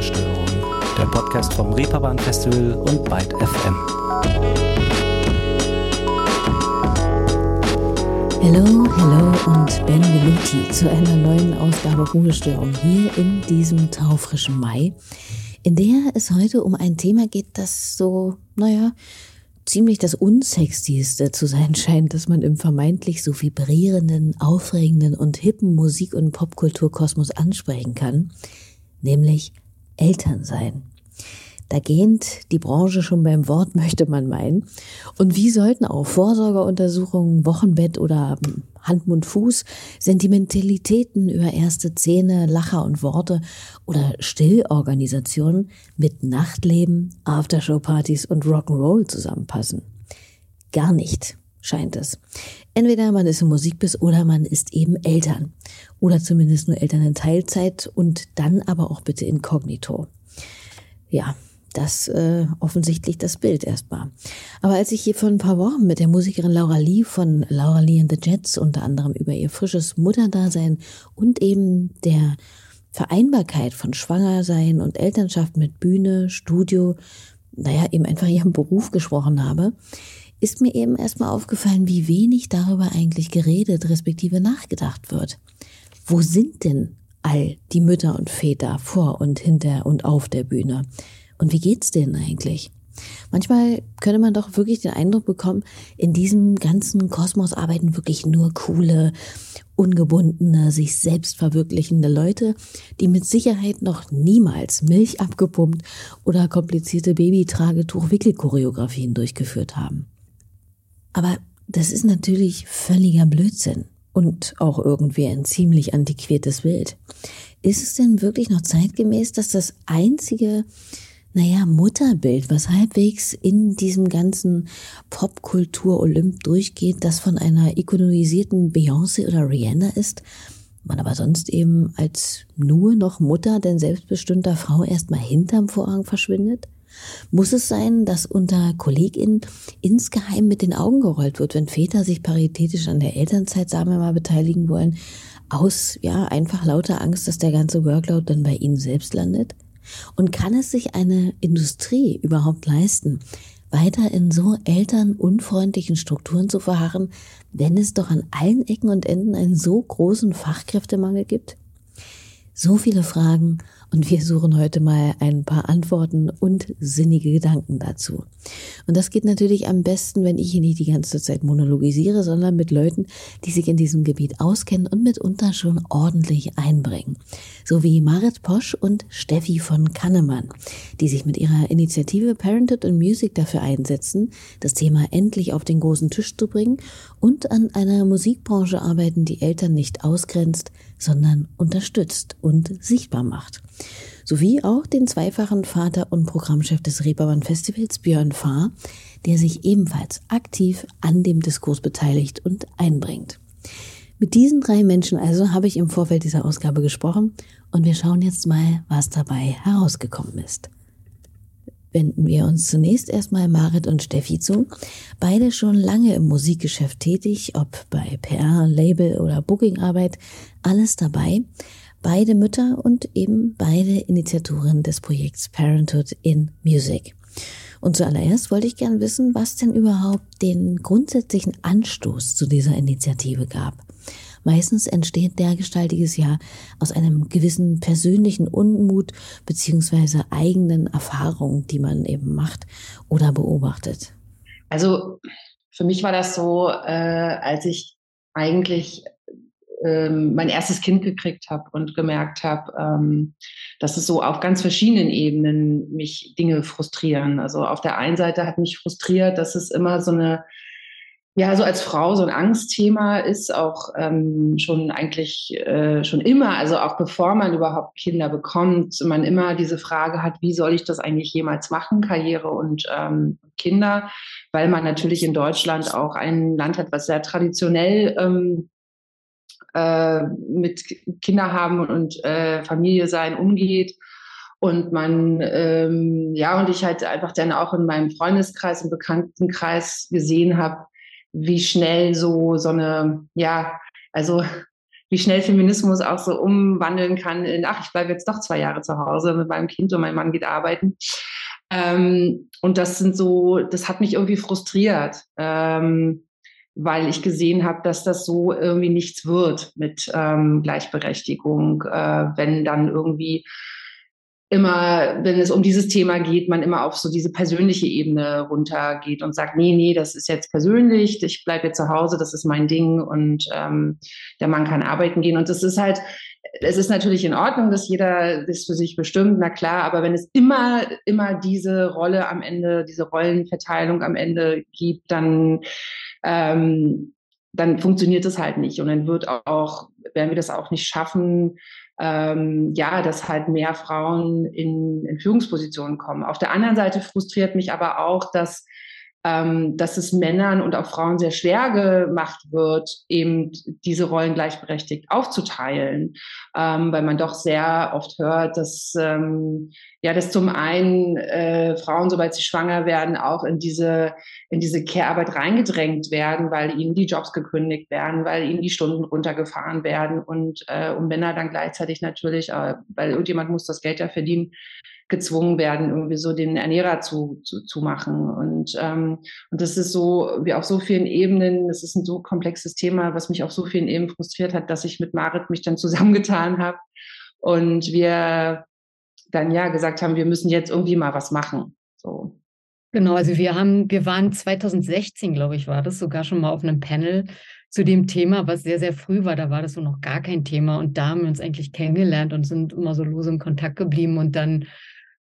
Vogelstörung, der Podcast vom Reeperbahn Festival und Byte FM. Hallo, hallo und benvenuti zu einer neuen Ausgabe Vogelstörung hier in diesem taufrischen Mai, in der es heute um ein Thema geht, das so, naja, ziemlich das unsexyste zu sein scheint, das man im vermeintlich so vibrierenden, aufregenden und hippen Musik- und Popkulturkosmos ansprechen kann, nämlich Eltern sein. Da gähnt die Branche schon beim Wort, möchte man meinen. Und wie sollten auch Vorsorgeuntersuchungen, Wochenbett oder Hand, Mund, Fuß, Sentimentalitäten über erste Zähne, Lacher und Worte oder Stillorganisationen mit Nachtleben, Aftershow-Partys und Rock'n'Roll zusammenpassen? Gar nicht, scheint es. Entweder man ist im Musikbiss oder man ist eben Eltern. Oder zumindest nur Eltern in Teilzeit und dann aber auch bitte inkognito. Ja, das äh, offensichtlich das Bild erstmal. Aber als ich hier vor ein paar Wochen mit der Musikerin Laura Lee von Laura Lee and the Jets unter anderem über ihr frisches Mutterdasein und eben der Vereinbarkeit von Schwangersein und Elternschaft mit Bühne, Studio, naja, eben einfach ihrem Beruf gesprochen habe, ist mir eben erstmal aufgefallen, wie wenig darüber eigentlich geredet, respektive nachgedacht wird. Wo sind denn all die Mütter und Väter vor und hinter und auf der Bühne? Und wie geht's denen eigentlich? Manchmal könnte man doch wirklich den Eindruck bekommen, in diesem ganzen Kosmos arbeiten wirklich nur coole, ungebundene, sich selbst verwirklichende Leute, die mit Sicherheit noch niemals Milch abgepumpt oder komplizierte Babytragetuch-Wickelchoreografien durchgeführt haben. Aber das ist natürlich völliger Blödsinn und auch irgendwie ein ziemlich antiquiertes Bild. Ist es denn wirklich noch zeitgemäß, dass das einzige naja, Mutterbild, was halbwegs in diesem ganzen Popkultur-Olymp durchgeht, das von einer ikonisierten Beyoncé oder Rihanna ist, man aber sonst eben als nur noch Mutter denn selbstbestimmter Frau erstmal hinterm Vorhang verschwindet? Muss es sein, dass unter KollegInnen insgeheim mit den Augen gerollt wird, wenn Väter sich paritätisch an der Elternzeit, sagen wir mal, beteiligen wollen, aus, ja, einfach lauter Angst, dass der ganze Workload dann bei ihnen selbst landet? Und kann es sich eine Industrie überhaupt leisten, weiter in so elternunfreundlichen Strukturen zu verharren, wenn es doch an allen Ecken und Enden einen so großen Fachkräftemangel gibt? So viele Fragen und wir suchen heute mal ein paar Antworten und sinnige Gedanken dazu. Und das geht natürlich am besten, wenn ich hier nicht die ganze Zeit monologisiere, sondern mit Leuten, die sich in diesem Gebiet auskennen und mitunter schon ordentlich einbringen. So wie Marit Posch und Steffi von Kannemann, die sich mit ihrer Initiative Parented and Music dafür einsetzen, das Thema endlich auf den großen Tisch zu bringen und an einer Musikbranche arbeiten, die Eltern nicht ausgrenzt, sondern unterstützt und sichtbar macht sowie auch den zweifachen Vater und Programmchef des Reeperbahn Festivals Björn Fahr, der sich ebenfalls aktiv an dem Diskurs beteiligt und einbringt. Mit diesen drei Menschen also habe ich im Vorfeld dieser Ausgabe gesprochen und wir schauen jetzt mal, was dabei herausgekommen ist. Wenden wir uns zunächst erstmal Marit und Steffi zu. Beide schon lange im Musikgeschäft tätig, ob bei PR, Label oder Bookingarbeit, alles dabei beide Mütter und eben beide Initiatoren des Projekts Parenthood in Music. Und zuallererst wollte ich gern wissen, was denn überhaupt den grundsätzlichen Anstoß zu dieser Initiative gab. Meistens entsteht dergestaltiges ja aus einem gewissen persönlichen Unmut beziehungsweise eigenen Erfahrungen, die man eben macht oder beobachtet. Also für mich war das so, äh, als ich eigentlich ähm, mein erstes Kind gekriegt habe und gemerkt habe, ähm, dass es so auf ganz verschiedenen Ebenen mich Dinge frustrieren. Also auf der einen Seite hat mich frustriert, dass es immer so eine ja, so als Frau so ein Angstthema ist auch ähm, schon eigentlich äh, schon immer, also auch bevor man überhaupt Kinder bekommt, man immer diese Frage hat, wie soll ich das eigentlich jemals machen, Karriere und ähm, Kinder, weil man natürlich in Deutschland auch ein Land hat, was sehr traditionell ähm, äh, mit Kinder haben und äh, Familie sein umgeht. Und man, ähm, ja, und ich halt einfach dann auch in meinem Freundeskreis, im Bekanntenkreis gesehen habe, wie schnell so, so eine, ja, also wie schnell Feminismus auch so umwandeln kann in, ach, ich bleibe jetzt doch zwei Jahre zu Hause mit meinem Kind und mein Mann geht arbeiten. Ähm, und das sind so, das hat mich irgendwie frustriert, ähm, weil ich gesehen habe, dass das so irgendwie nichts wird mit ähm, Gleichberechtigung, äh, wenn dann irgendwie immer, wenn es um dieses Thema geht, man immer auf so diese persönliche Ebene runtergeht und sagt, nee, nee, das ist jetzt persönlich, ich bleibe jetzt zu Hause, das ist mein Ding und ähm, der Mann kann arbeiten gehen. Und das ist halt, es ist natürlich in Ordnung, dass jeder das für sich bestimmt, na klar, aber wenn es immer, immer diese Rolle am Ende, diese Rollenverteilung am Ende gibt, dann ähm, dann funktioniert es halt nicht. Und dann wird auch, werden wir das auch nicht schaffen, ähm, ja, dass halt mehr Frauen in, in Führungspositionen kommen. Auf der anderen Seite frustriert mich aber auch, dass ähm, dass es Männern und auch Frauen sehr schwer gemacht wird, eben diese Rollen gleichberechtigt aufzuteilen, ähm, weil man doch sehr oft hört, dass ähm, ja, dass zum einen äh, Frauen, sobald sie schwanger werden, auch in diese in diese Care-Arbeit reingedrängt werden, weil ihnen die Jobs gekündigt werden, weil ihnen die Stunden runtergefahren werden und äh, und Männer dann gleichzeitig natürlich, äh, weil irgendjemand muss das Geld ja verdienen, gezwungen werden, irgendwie so den Ernährer zu, zu, zu machen. Und, ähm, und das ist so, wie auf so vielen Ebenen, das ist ein so komplexes Thema, was mich auf so vielen Ebenen frustriert hat, dass ich mit Marit mich dann zusammengetan habe und wir dann ja gesagt haben, wir müssen jetzt irgendwie mal was machen. So. Genau, also wir haben, wir waren 2016, glaube ich, war das sogar schon mal auf einem Panel zu dem Thema, was sehr, sehr früh war. Da war das so noch gar kein Thema. Und da haben wir uns eigentlich kennengelernt und sind immer so lose in Kontakt geblieben. Und dann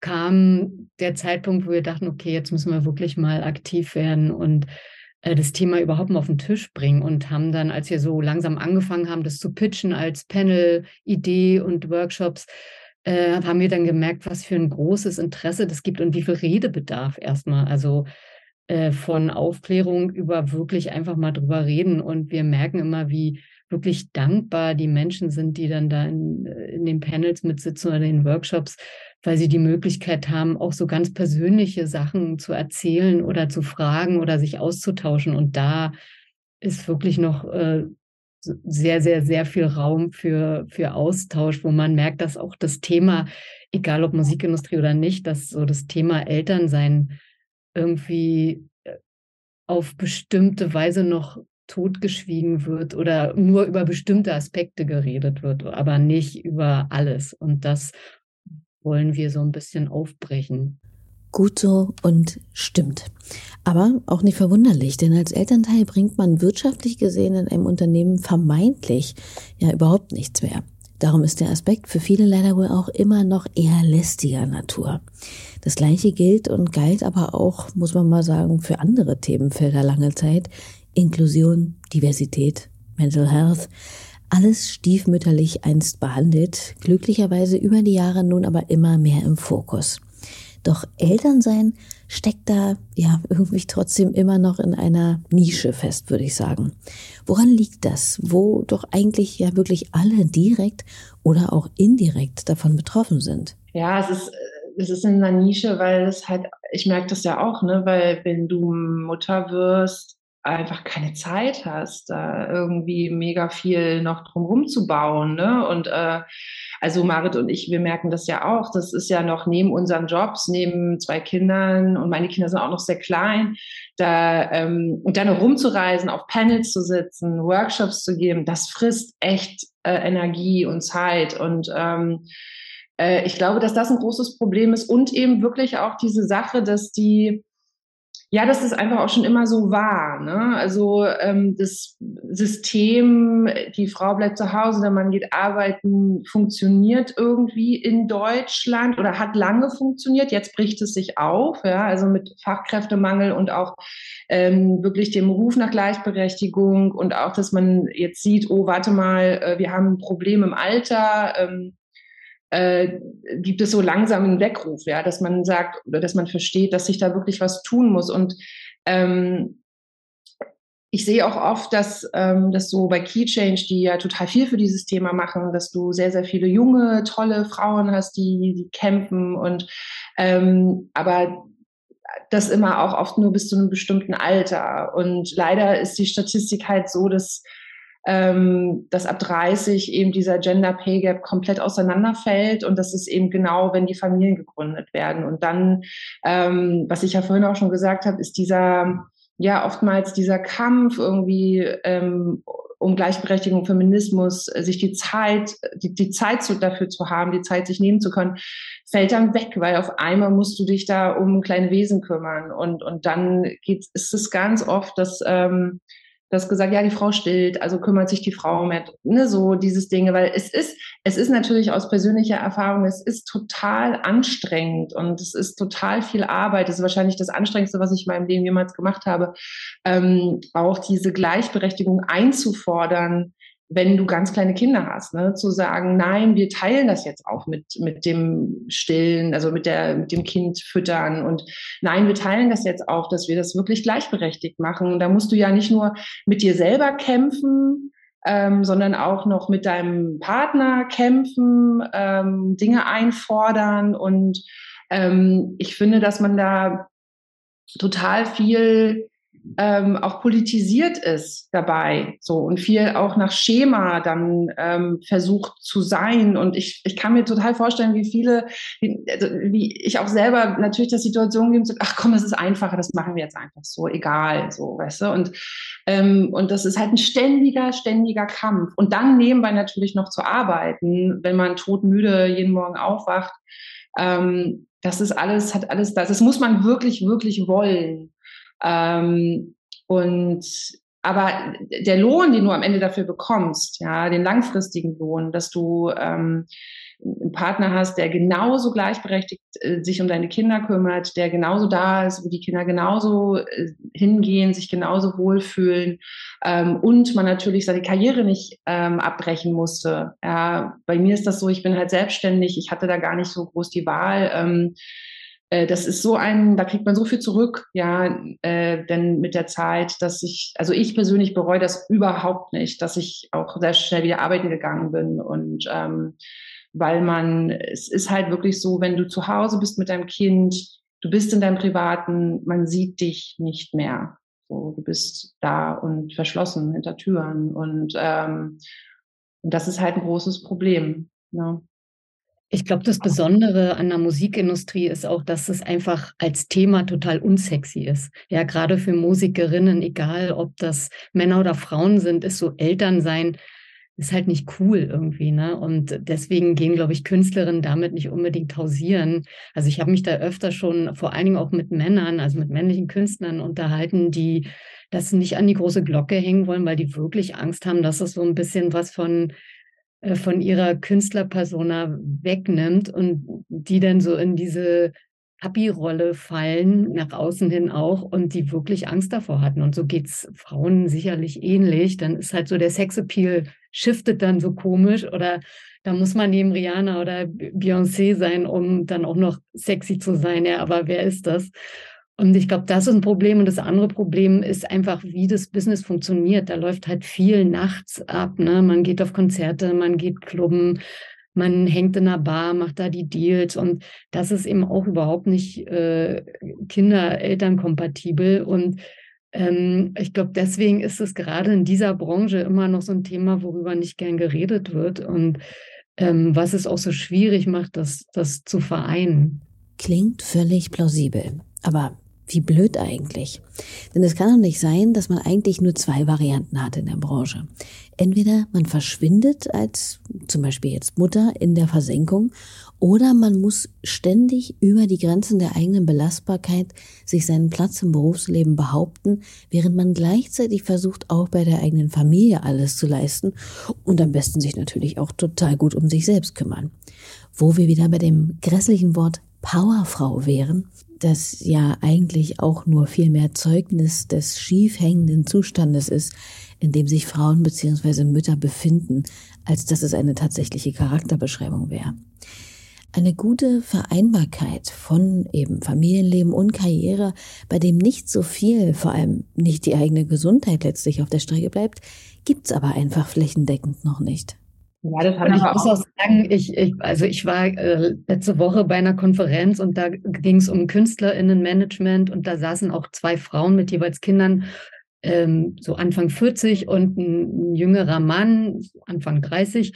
kam der Zeitpunkt, wo wir dachten, okay, jetzt müssen wir wirklich mal aktiv werden und äh, das Thema überhaupt mal auf den Tisch bringen und haben dann, als wir so langsam angefangen haben, das zu pitchen als Panel-Idee und Workshops, äh, haben wir dann gemerkt, was für ein großes Interesse das gibt und wie viel Redebedarf erstmal. Also äh, von Aufklärung über wirklich einfach mal drüber reden. Und wir merken immer, wie wirklich dankbar die Menschen sind, die dann da in, in den Panels mitsitzen oder in den Workshops, weil sie die Möglichkeit haben, auch so ganz persönliche Sachen zu erzählen oder zu fragen oder sich auszutauschen. Und da ist wirklich noch äh, sehr, sehr, sehr viel Raum für, für Austausch, wo man merkt, dass auch das Thema, egal ob Musikindustrie oder nicht, dass so das Thema Elternsein irgendwie äh, auf bestimmte Weise noch totgeschwiegen wird oder nur über bestimmte Aspekte geredet wird, aber nicht über alles. Und das wollen wir so ein bisschen aufbrechen. Gut so und stimmt. Aber auch nicht verwunderlich, denn als Elternteil bringt man wirtschaftlich gesehen in einem Unternehmen vermeintlich ja überhaupt nichts mehr. Darum ist der Aspekt für viele leider wohl auch immer noch eher lästiger Natur. Das gleiche gilt und galt aber auch, muss man mal sagen, für andere Themenfelder lange Zeit. Inklusion, Diversität, Mental Health. Alles stiefmütterlich einst behandelt, glücklicherweise über die Jahre nun aber immer mehr im Fokus. Doch Elternsein steckt da ja irgendwie trotzdem immer noch in einer Nische fest, würde ich sagen. Woran liegt das? Wo doch eigentlich ja wirklich alle direkt oder auch indirekt davon betroffen sind? Ja, es ist, es ist in einer Nische, weil es halt, ich merke das ja auch, ne, weil wenn du Mutter wirst, einfach keine Zeit hast, da irgendwie mega viel noch drumherum zu bauen. Ne? Und äh, also Marit und ich, wir merken das ja auch. Das ist ja noch neben unseren Jobs, neben zwei Kindern und meine Kinder sind auch noch sehr klein. Da ähm, und dann rumzureisen, auf Panels zu sitzen, Workshops zu geben, das frisst echt äh, Energie und Zeit und ähm, äh, ich glaube, dass das ein großes Problem ist und eben wirklich auch diese Sache, dass die ja, das ist einfach auch schon immer so war. Ne? Also ähm, das System, die Frau bleibt zu Hause, der Mann geht arbeiten, funktioniert irgendwie in Deutschland oder hat lange funktioniert. Jetzt bricht es sich auf, ja, also mit Fachkräftemangel und auch ähm, wirklich dem Ruf nach Gleichberechtigung und auch, dass man jetzt sieht, oh, warte mal, äh, wir haben ein Problem im Alter. Ähm, äh, gibt es so langsam einen Weckruf, ja, dass man sagt oder dass man versteht, dass sich da wirklich was tun muss. Und ähm, ich sehe auch oft, dass, ähm, dass so bei Key Change, die ja total viel für dieses Thema machen, dass du sehr, sehr viele junge, tolle Frauen hast, die, die kämpfen und ähm, aber das immer auch oft nur bis zu einem bestimmten Alter. Und leider ist die Statistik halt so, dass ähm, dass ab 30 eben dieser Gender Pay Gap komplett auseinanderfällt und das ist eben genau, wenn die Familien gegründet werden. Und dann, ähm, was ich ja vorhin auch schon gesagt habe, ist dieser, ja, oftmals dieser Kampf irgendwie ähm, um Gleichberechtigung, Feminismus, sich die Zeit, die, die Zeit zu, dafür zu haben, die Zeit sich nehmen zu können, fällt dann weg, weil auf einmal musst du dich da um kleine Wesen kümmern und, und dann geht, ist es ganz oft, dass, ähm, Du hast gesagt, ja, die Frau stillt, also kümmert sich die Frau mehr, ne, so dieses Dinge, weil es ist, es ist natürlich aus persönlicher Erfahrung, es ist total anstrengend und es ist total viel Arbeit. Es ist wahrscheinlich das Anstrengendste, was ich in meinem Leben jemals gemacht habe, ähm, auch diese Gleichberechtigung einzufordern, wenn du ganz kleine Kinder hast, ne, zu sagen, nein, wir teilen das jetzt auch mit, mit dem Stillen, also mit, der, mit dem Kind füttern und nein, wir teilen das jetzt auch, dass wir das wirklich gleichberechtigt machen. Da musst du ja nicht nur mit dir selber kämpfen, ähm, sondern auch noch mit deinem Partner kämpfen, ähm, Dinge einfordern und ähm, ich finde, dass man da total viel ähm, auch politisiert ist dabei, so und viel auch nach Schema dann ähm, versucht zu sein. Und ich, ich kann mir total vorstellen, wie viele, wie, also wie ich auch selber natürlich der Situation gibt, so, ach komm, das ist einfacher, das machen wir jetzt einfach so, egal, so, weißt du. Und, ähm, und das ist halt ein ständiger, ständiger Kampf. Und dann nebenbei natürlich noch zu arbeiten, wenn man todmüde jeden Morgen aufwacht. Ähm, das ist alles, hat alles das. Das muss man wirklich, wirklich wollen. Ähm, und aber der Lohn, den du am Ende dafür bekommst, ja, den langfristigen Lohn, dass du ähm, einen Partner hast, der genauso gleichberechtigt äh, sich um deine Kinder kümmert, der genauso da ist, wo die Kinder genauso äh, hingehen, sich genauso wohlfühlen ähm, und man natürlich seine Karriere nicht ähm, abbrechen musste. Ja, bei mir ist das so, ich bin halt selbstständig, ich hatte da gar nicht so groß die Wahl. Ähm, äh, das ist so ein, da kriegt man so viel zurück, ja, äh, denn mit der Zeit, dass ich, also ich persönlich bereue das überhaupt nicht, dass ich auch sehr schnell wieder arbeiten gegangen bin und ähm, weil man, es ist halt wirklich so, wenn du zu Hause bist mit deinem Kind, du bist in deinem Privaten, man sieht dich nicht mehr. So, du bist da und verschlossen hinter Türen und ähm, das ist halt ein großes Problem. Ne? Ich glaube, das Besondere an der Musikindustrie ist auch, dass es einfach als Thema total unsexy ist. Ja, gerade für Musikerinnen, egal ob das Männer oder Frauen sind, ist so Eltern sein, ist halt nicht cool irgendwie, ne? Und deswegen gehen, glaube ich, Künstlerinnen damit nicht unbedingt hausieren. Also ich habe mich da öfter schon vor allen Dingen auch mit Männern, also mit männlichen Künstlern unterhalten, die das nicht an die große Glocke hängen wollen, weil die wirklich Angst haben, dass es so ein bisschen was von von ihrer Künstlerpersona wegnimmt und die dann so in diese Papi-Rolle fallen, nach außen hin auch, und die wirklich Angst davor hatten. Und so geht es Frauen sicherlich ähnlich. Dann ist halt so der Sexappeal shiftet dann so komisch oder da muss man neben Rihanna oder Beyoncé sein, um dann auch noch sexy zu sein. Ja, aber wer ist das? Und ich glaube, das ist ein Problem. Und das andere Problem ist einfach, wie das Business funktioniert. Da läuft halt viel nachts ab. Ne? Man geht auf Konzerte, man geht klubben, man hängt in einer Bar, macht da die Deals. Und das ist eben auch überhaupt nicht äh, Kinder-Eltern-kompatibel. Und ähm, ich glaube, deswegen ist es gerade in dieser Branche immer noch so ein Thema, worüber nicht gern geredet wird. Und ähm, was es auch so schwierig macht, das, das zu vereinen. Klingt völlig plausibel. Aber wie blöd eigentlich. Denn es kann doch nicht sein, dass man eigentlich nur zwei Varianten hat in der Branche. Entweder man verschwindet als zum Beispiel jetzt Mutter in der Versenkung oder man muss ständig über die Grenzen der eigenen Belastbarkeit sich seinen Platz im Berufsleben behaupten, während man gleichzeitig versucht, auch bei der eigenen Familie alles zu leisten und am besten sich natürlich auch total gut um sich selbst kümmern. Wo wir wieder bei dem grässlichen Wort Powerfrau wären, das ja eigentlich auch nur viel mehr Zeugnis des schief hängenden Zustandes ist, in dem sich Frauen bzw. Mütter befinden, als dass es eine tatsächliche Charakterbeschreibung wäre. Eine gute Vereinbarkeit von eben Familienleben und Karriere, bei dem nicht so viel, vor allem nicht die eigene Gesundheit letztlich auf der Strecke bleibt, gibt's aber einfach flächendeckend noch nicht. Ja, das hat ich muss auch sagen, ich, ich, also ich war äh, letzte Woche bei einer Konferenz und da ging es um KünstlerInnenmanagement und da saßen auch zwei Frauen mit jeweils Kindern ähm, so Anfang 40 und ein, ein jüngerer Mann, Anfang 30.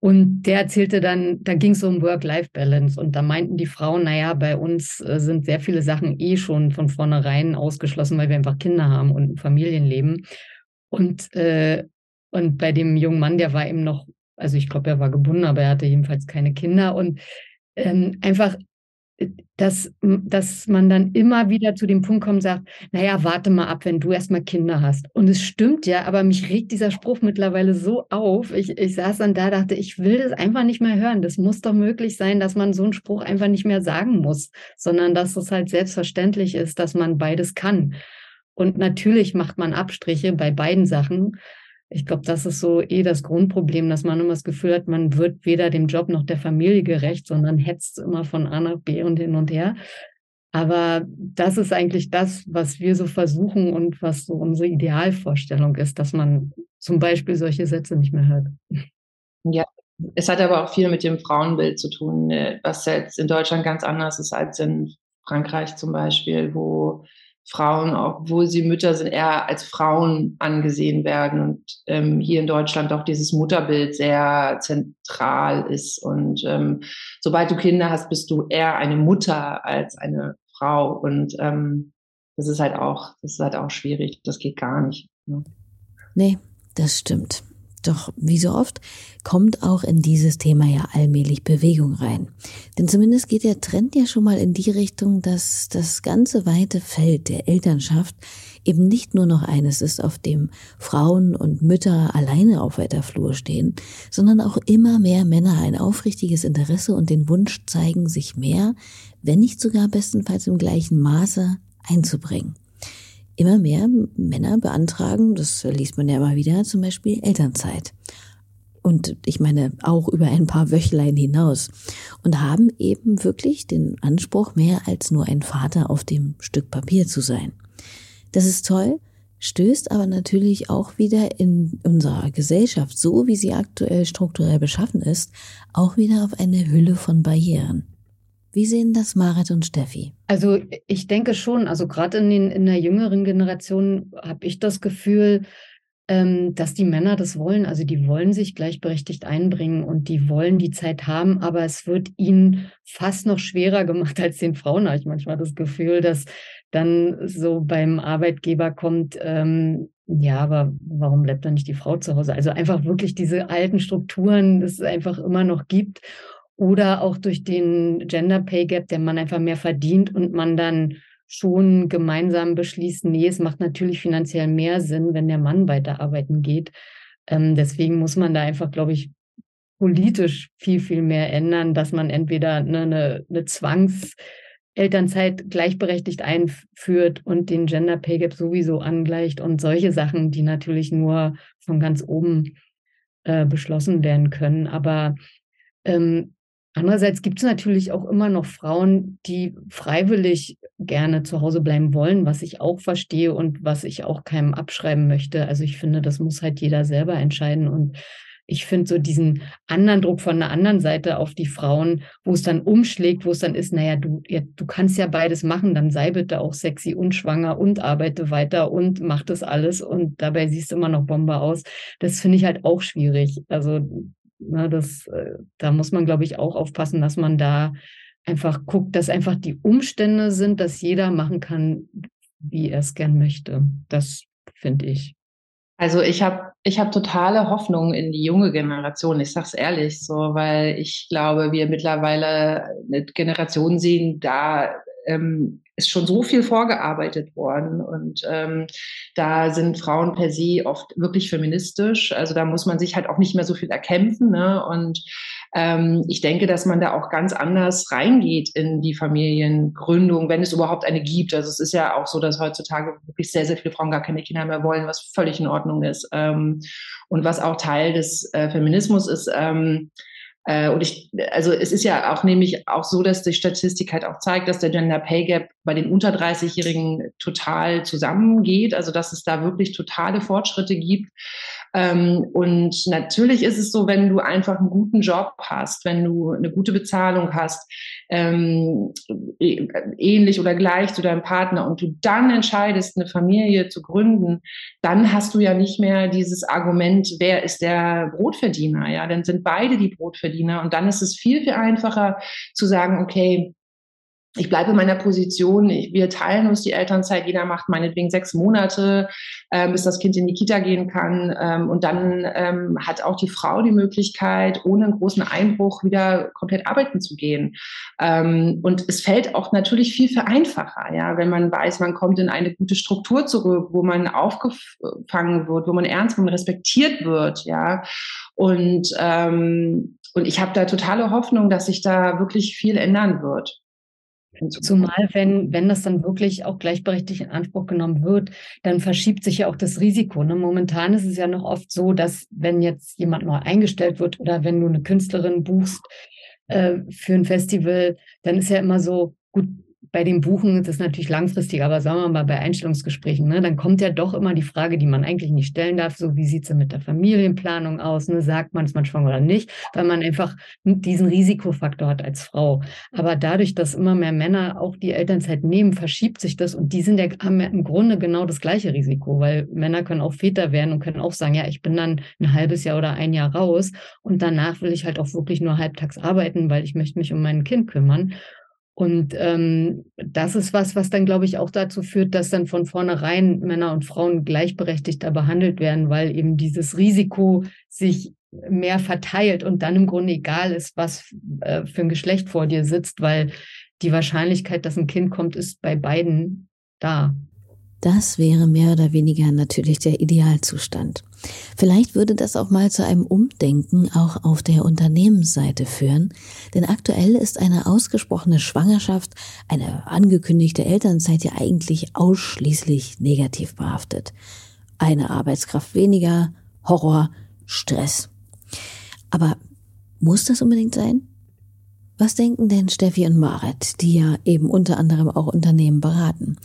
Und der erzählte dann, da ging es um Work-Life-Balance. Und da meinten die Frauen, naja, bei uns äh, sind sehr viele Sachen eh schon von vornherein ausgeschlossen, weil wir einfach Kinder haben und ein Familienleben. Und, äh, und bei dem jungen Mann, der war eben noch, also ich glaube, er war gebunden, aber er hatte jedenfalls keine Kinder. Und ähm, einfach dass, dass man dann immer wieder zu dem Punkt kommt und sagt, naja, warte mal ab, wenn du erstmal Kinder hast. Und es stimmt ja, aber mich regt dieser Spruch mittlerweile so auf. Ich, ich saß dann da, dachte, ich will das einfach nicht mehr hören. Das muss doch möglich sein, dass man so einen Spruch einfach nicht mehr sagen muss, sondern dass es halt selbstverständlich ist, dass man beides kann. Und natürlich macht man Abstriche bei beiden Sachen. Ich glaube, das ist so eh das Grundproblem, dass man immer das Gefühl hat, man wird weder dem Job noch der Familie gerecht, sondern hetzt immer von A nach B und hin und her. Aber das ist eigentlich das, was wir so versuchen und was so unsere Idealvorstellung ist, dass man zum Beispiel solche Sätze nicht mehr hört. Ja, es hat aber auch viel mit dem Frauenbild zu tun, ne, was jetzt in Deutschland ganz anders ist als in Frankreich zum Beispiel, wo Frauen, obwohl sie Mütter sind, eher als Frauen angesehen werden und ähm, hier in Deutschland auch dieses Mutterbild sehr zentral ist. Und ähm, sobald du Kinder hast, bist du eher eine Mutter als eine Frau. Und ähm, das ist halt auch, das ist halt auch schwierig. Das geht gar nicht. Ne? Nee, das stimmt. Doch wie so oft kommt auch in dieses Thema ja allmählich Bewegung rein. Denn zumindest geht der Trend ja schon mal in die Richtung, dass das ganze weite Feld der Elternschaft eben nicht nur noch eines ist, auf dem Frauen und Mütter alleine auf weiter Flur stehen, sondern auch immer mehr Männer ein aufrichtiges Interesse und den Wunsch zeigen, sich mehr, wenn nicht sogar bestenfalls im gleichen Maße einzubringen immer mehr Männer beantragen, das liest man ja immer wieder, zum Beispiel Elternzeit. Und ich meine auch über ein paar Wöchlein hinaus. Und haben eben wirklich den Anspruch, mehr als nur ein Vater auf dem Stück Papier zu sein. Das ist toll, stößt aber natürlich auch wieder in unserer Gesellschaft, so wie sie aktuell strukturell beschaffen ist, auch wieder auf eine Hülle von Barrieren. Wie sehen das Marit und Steffi? Also ich denke schon, also gerade in, in der jüngeren Generation habe ich das Gefühl, ähm, dass die Männer das wollen. Also die wollen sich gleichberechtigt einbringen und die wollen die Zeit haben, aber es wird ihnen fast noch schwerer gemacht als den Frauen, habe ich manchmal das Gefühl, dass dann so beim Arbeitgeber kommt, ähm, ja, aber warum bleibt dann nicht die Frau zu Hause? Also einfach wirklich diese alten Strukturen, das es einfach immer noch gibt oder auch durch den Gender Pay Gap, der man einfach mehr verdient und man dann schon gemeinsam beschließt, nee, es macht natürlich finanziell mehr Sinn, wenn der Mann weiterarbeiten geht. Ähm, deswegen muss man da einfach, glaube ich, politisch viel, viel mehr ändern, dass man entweder eine, eine, eine Zwangselternzeit gleichberechtigt einführt und den Gender Pay Gap sowieso angleicht und solche Sachen, die natürlich nur von ganz oben äh, beschlossen werden können. Aber ähm, Andererseits gibt es natürlich auch immer noch Frauen, die freiwillig gerne zu Hause bleiben wollen, was ich auch verstehe und was ich auch keinem abschreiben möchte. Also ich finde, das muss halt jeder selber entscheiden. Und ich finde so diesen anderen Druck von der anderen Seite auf die Frauen, wo es dann umschlägt, wo es dann ist, naja, du, ja, du kannst ja beides machen, dann sei bitte auch sexy und schwanger und arbeite weiter und mach das alles und dabei siehst du immer noch Bombe aus. Das finde ich halt auch schwierig. Also Ne, das, äh, da muss man, glaube ich, auch aufpassen, dass man da einfach guckt, dass einfach die Umstände sind, dass jeder machen kann, wie er es gern möchte. Das finde ich. Also ich habe ich hab totale Hoffnung in die junge Generation. Ich sage es ehrlich so, weil ich glaube, wir mittlerweile eine Generation sehen, da ähm, ist schon so viel vorgearbeitet worden und ähm, da sind Frauen per se oft wirklich feministisch. Also da muss man sich halt auch nicht mehr so viel erkämpfen. Ne? Und ähm, ich denke, dass man da auch ganz anders reingeht in die Familiengründung, wenn es überhaupt eine gibt. Also es ist ja auch so, dass heutzutage wirklich sehr, sehr viele Frauen gar keine Kinder mehr wollen, was völlig in Ordnung ist. Ähm, und was auch Teil des äh, Feminismus ist. Ähm, äh, und ich, also es ist ja auch nämlich auch so, dass die Statistik halt auch zeigt, dass der Gender Pay Gap bei den unter 30-Jährigen total zusammengeht. Also dass es da wirklich totale Fortschritte gibt. Ähm, und natürlich ist es so, wenn du einfach einen guten Job hast, wenn du eine gute Bezahlung hast, ähm, e, ähnlich oder gleich zu deinem Partner und du dann entscheidest, eine Familie zu gründen, dann hast du ja nicht mehr dieses Argument, wer ist der Brotverdiener, ja, dann sind beide die Brotverdiener und dann ist es viel, viel einfacher zu sagen, okay, ich bleibe in meiner Position, ich, wir teilen uns die Elternzeit, jeder macht meinetwegen sechs Monate, ähm, bis das Kind in die Kita gehen kann. Ähm, und dann ähm, hat auch die Frau die Möglichkeit, ohne einen großen Einbruch wieder komplett arbeiten zu gehen. Ähm, und es fällt auch natürlich viel, viel einfacher, ja, wenn man weiß, man kommt in eine gute Struktur zurück, wo man aufgefangen wird, wo man ernst und respektiert wird, ja. Und, ähm, und ich habe da totale Hoffnung, dass sich da wirklich viel ändern wird. Zumal, wenn, wenn das dann wirklich auch gleichberechtigt in Anspruch genommen wird, dann verschiebt sich ja auch das Risiko. Ne? Momentan ist es ja noch oft so, dass wenn jetzt jemand neu eingestellt wird oder wenn du eine Künstlerin buchst äh, für ein Festival, dann ist ja immer so, gut, bei den Buchen ist es natürlich langfristig, aber sagen wir mal bei Einstellungsgesprächen, ne, dann kommt ja doch immer die Frage, die man eigentlich nicht stellen darf, so wie sieht es mit der Familienplanung aus, ne, sagt man, ist man schwanger oder nicht, weil man einfach diesen Risikofaktor hat als Frau. Aber dadurch, dass immer mehr Männer auch die Elternzeit nehmen, verschiebt sich das und die sind ja, haben ja im Grunde genau das gleiche Risiko, weil Männer können auch Väter werden und können auch sagen, ja, ich bin dann ein halbes Jahr oder ein Jahr raus und danach will ich halt auch wirklich nur halbtags arbeiten, weil ich möchte mich um mein Kind kümmern. Und ähm, das ist was, was dann, glaube ich, auch dazu führt, dass dann von vornherein Männer und Frauen gleichberechtigter behandelt werden, weil eben dieses Risiko sich mehr verteilt und dann im Grunde egal ist, was äh, für ein Geschlecht vor dir sitzt, weil die Wahrscheinlichkeit, dass ein Kind kommt, ist bei beiden da. Das wäre mehr oder weniger natürlich der Idealzustand. Vielleicht würde das auch mal zu einem Umdenken auch auf der Unternehmensseite führen, denn aktuell ist eine ausgesprochene Schwangerschaft, eine angekündigte Elternzeit ja eigentlich ausschließlich negativ behaftet. Eine Arbeitskraft weniger, Horror, Stress. Aber muss das unbedingt sein? Was denken denn Steffi und Marit, die ja eben unter anderem auch Unternehmen beraten?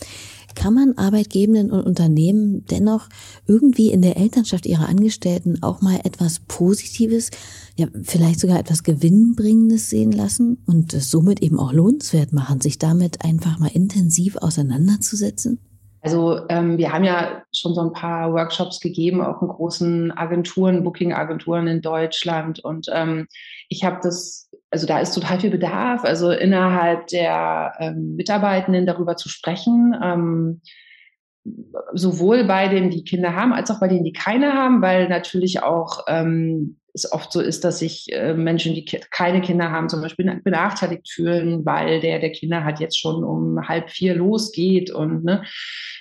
Kann man Arbeitgebenden und Unternehmen dennoch irgendwie in der Elternschaft ihrer Angestellten auch mal etwas Positives, ja, vielleicht sogar etwas Gewinnbringendes sehen lassen und es somit eben auch lohnenswert machen, sich damit einfach mal intensiv auseinanderzusetzen? Also ähm, wir haben ja schon so ein paar Workshops gegeben, auch in großen Agenturen, Booking-Agenturen in Deutschland. Und ähm, ich habe das also da ist total viel Bedarf, also innerhalb der ähm, Mitarbeitenden darüber zu sprechen, ähm, sowohl bei denen, die Kinder haben, als auch bei denen, die keine haben, weil natürlich auch ähm, es oft so ist, dass sich äh, Menschen, die keine Kinder haben, zum Beispiel benachteiligt fühlen, weil der, der Kinder hat jetzt schon um halb vier losgeht und ne,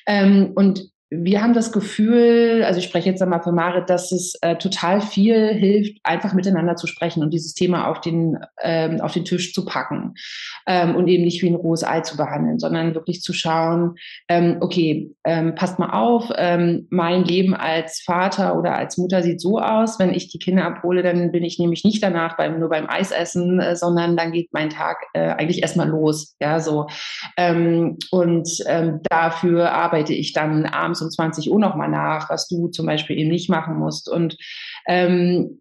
ähm, und wir haben das Gefühl, also ich spreche jetzt einmal für Marit, dass es äh, total viel hilft, einfach miteinander zu sprechen und dieses Thema auf den, ähm, auf den Tisch zu packen ähm, und eben nicht wie ein rohes Ei zu behandeln, sondern wirklich zu schauen, ähm, okay, ähm, passt mal auf, ähm, mein Leben als Vater oder als Mutter sieht so aus, wenn ich die Kinder abhole, dann bin ich nämlich nicht danach beim, nur beim Eisessen, äh, sondern dann geht mein Tag äh, eigentlich erstmal los, ja, so. Ähm, und dafür arbeite ich dann abends abends um 20 Uhr nochmal nach, was du zum Beispiel eben nicht machen musst. Und ähm,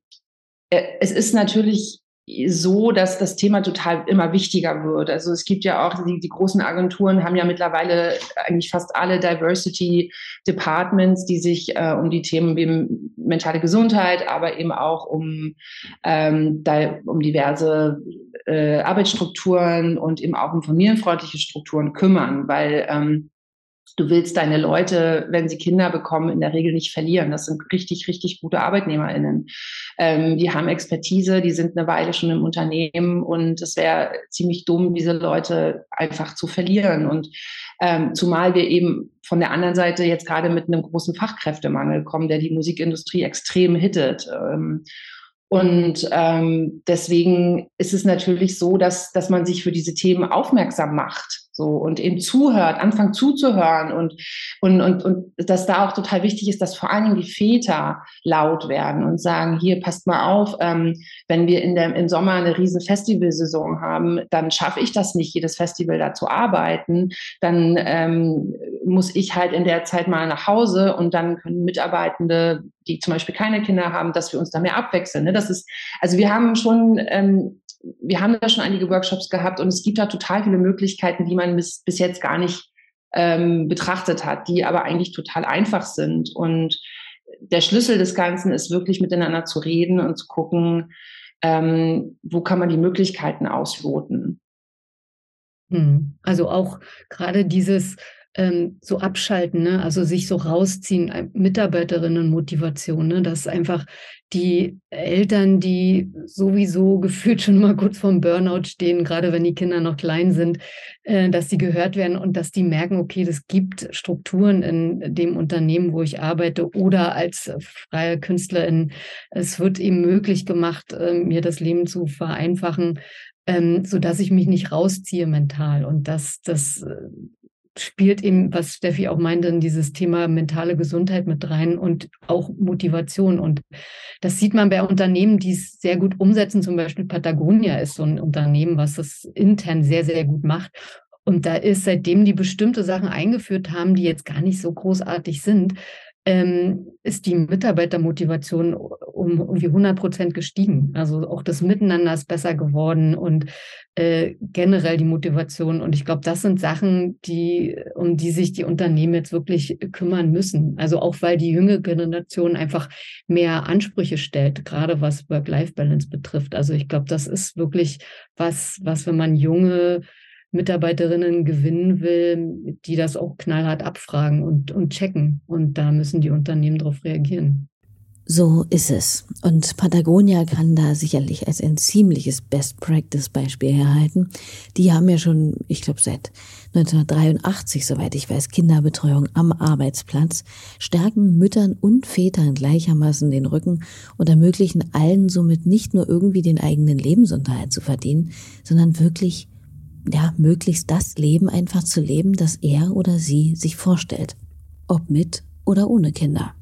äh, es ist natürlich so, dass das Thema total immer wichtiger wird. Also es gibt ja auch, die, die großen Agenturen haben ja mittlerweile eigentlich fast alle Diversity Departments, die sich äh, um die Themen wie mentale Gesundheit, aber eben auch um, ähm, um diverse äh, Arbeitsstrukturen und eben auch um familienfreundliche Strukturen kümmern, weil ähm, du willst deine Leute, wenn sie Kinder bekommen, in der Regel nicht verlieren. Das sind richtig, richtig gute ArbeitnehmerInnen. Ähm, die haben Expertise, die sind eine Weile schon im Unternehmen und es wäre ziemlich dumm, diese Leute einfach zu verlieren. Und ähm, zumal wir eben von der anderen Seite jetzt gerade mit einem großen Fachkräftemangel kommen, der die Musikindustrie extrem hittet. Ähm, und ähm, deswegen ist es natürlich so, dass, dass man sich für diese Themen aufmerksam macht So, und eben zuhört, anfangen zuzuhören und, und, und, und dass da auch total wichtig ist, dass vor allen Dingen die Väter laut werden und sagen, hier passt mal auf, ähm, wenn wir in der, im Sommer eine riesen Festivalsaison haben, dann schaffe ich das nicht, jedes Festival da zu arbeiten. Dann ähm, muss ich halt in der Zeit mal nach Hause und dann können Mitarbeitende, die zum Beispiel keine Kinder haben, dass wir uns da mehr abwechseln. Ne? Das ist, also wir haben schon ähm, wir haben da schon einige Workshops gehabt und es gibt da total viele Möglichkeiten, die man bis, bis jetzt gar nicht ähm, betrachtet hat, die aber eigentlich total einfach sind. Und der Schlüssel des Ganzen ist wirklich miteinander zu reden und zu gucken, ähm, wo kann man die Möglichkeiten ausloten. Hm. Also auch gerade dieses ähm, so abschalten, ne? also sich so rausziehen, Mitarbeiterinnenmotivation, ne? dass einfach die Eltern, die sowieso gefühlt schon mal kurz vorm Burnout stehen, gerade wenn die Kinder noch klein sind, äh, dass die gehört werden und dass die merken, okay, das gibt Strukturen in dem Unternehmen, wo ich arbeite oder als freie Künstlerin. Es wird eben möglich gemacht, äh, mir das Leben zu vereinfachen, ähm, so dass ich mich nicht rausziehe mental und dass das äh, spielt eben, was Steffi auch meinte, in dieses Thema mentale Gesundheit mit rein und auch Motivation. Und das sieht man bei Unternehmen, die es sehr gut umsetzen. Zum Beispiel Patagonia ist so ein Unternehmen, was das intern sehr, sehr gut macht. Und da ist, seitdem die bestimmte Sachen eingeführt haben, die jetzt gar nicht so großartig sind, ähm, ist die Mitarbeitermotivation um irgendwie 100 Prozent gestiegen. Also auch das Miteinander ist besser geworden und äh, generell die Motivation. Und ich glaube, das sind Sachen, die, um die sich die Unternehmen jetzt wirklich kümmern müssen. Also auch weil die jüngere Generation einfach mehr Ansprüche stellt, gerade was Work-Life-Balance betrifft. Also ich glaube, das ist wirklich was, was, wenn man junge Mitarbeiterinnen gewinnen will, die das auch knallhart abfragen und, und checken. Und da müssen die Unternehmen darauf reagieren. So ist es. Und Patagonia kann da sicherlich als ein ziemliches Best-Practice-Beispiel herhalten. Die haben ja schon, ich glaube, seit 1983, soweit ich weiß, Kinderbetreuung am Arbeitsplatz, stärken Müttern und Vätern gleichermaßen den Rücken und ermöglichen allen somit nicht nur irgendwie den eigenen Lebensunterhalt zu verdienen, sondern wirklich ja, möglichst das Leben einfach zu leben, das er oder sie sich vorstellt. Ob mit oder ohne Kinder.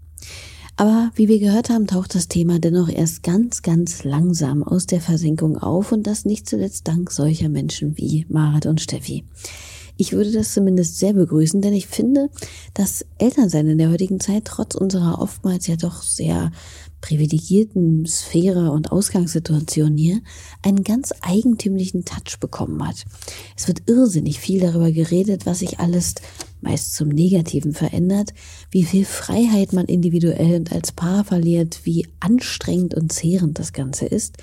Aber wie wir gehört haben, taucht das Thema dennoch erst ganz, ganz langsam aus der Versenkung auf und das nicht zuletzt dank solcher Menschen wie Marit und Steffi. Ich würde das zumindest sehr begrüßen, denn ich finde, dass Elternsein in der heutigen Zeit trotz unserer oftmals ja doch sehr privilegierten Sphäre und Ausgangssituation hier einen ganz eigentümlichen Touch bekommen hat. Es wird irrsinnig viel darüber geredet, was sich alles meist zum Negativen verändert, wie viel Freiheit man individuell und als Paar verliert, wie anstrengend und zehrend das Ganze ist.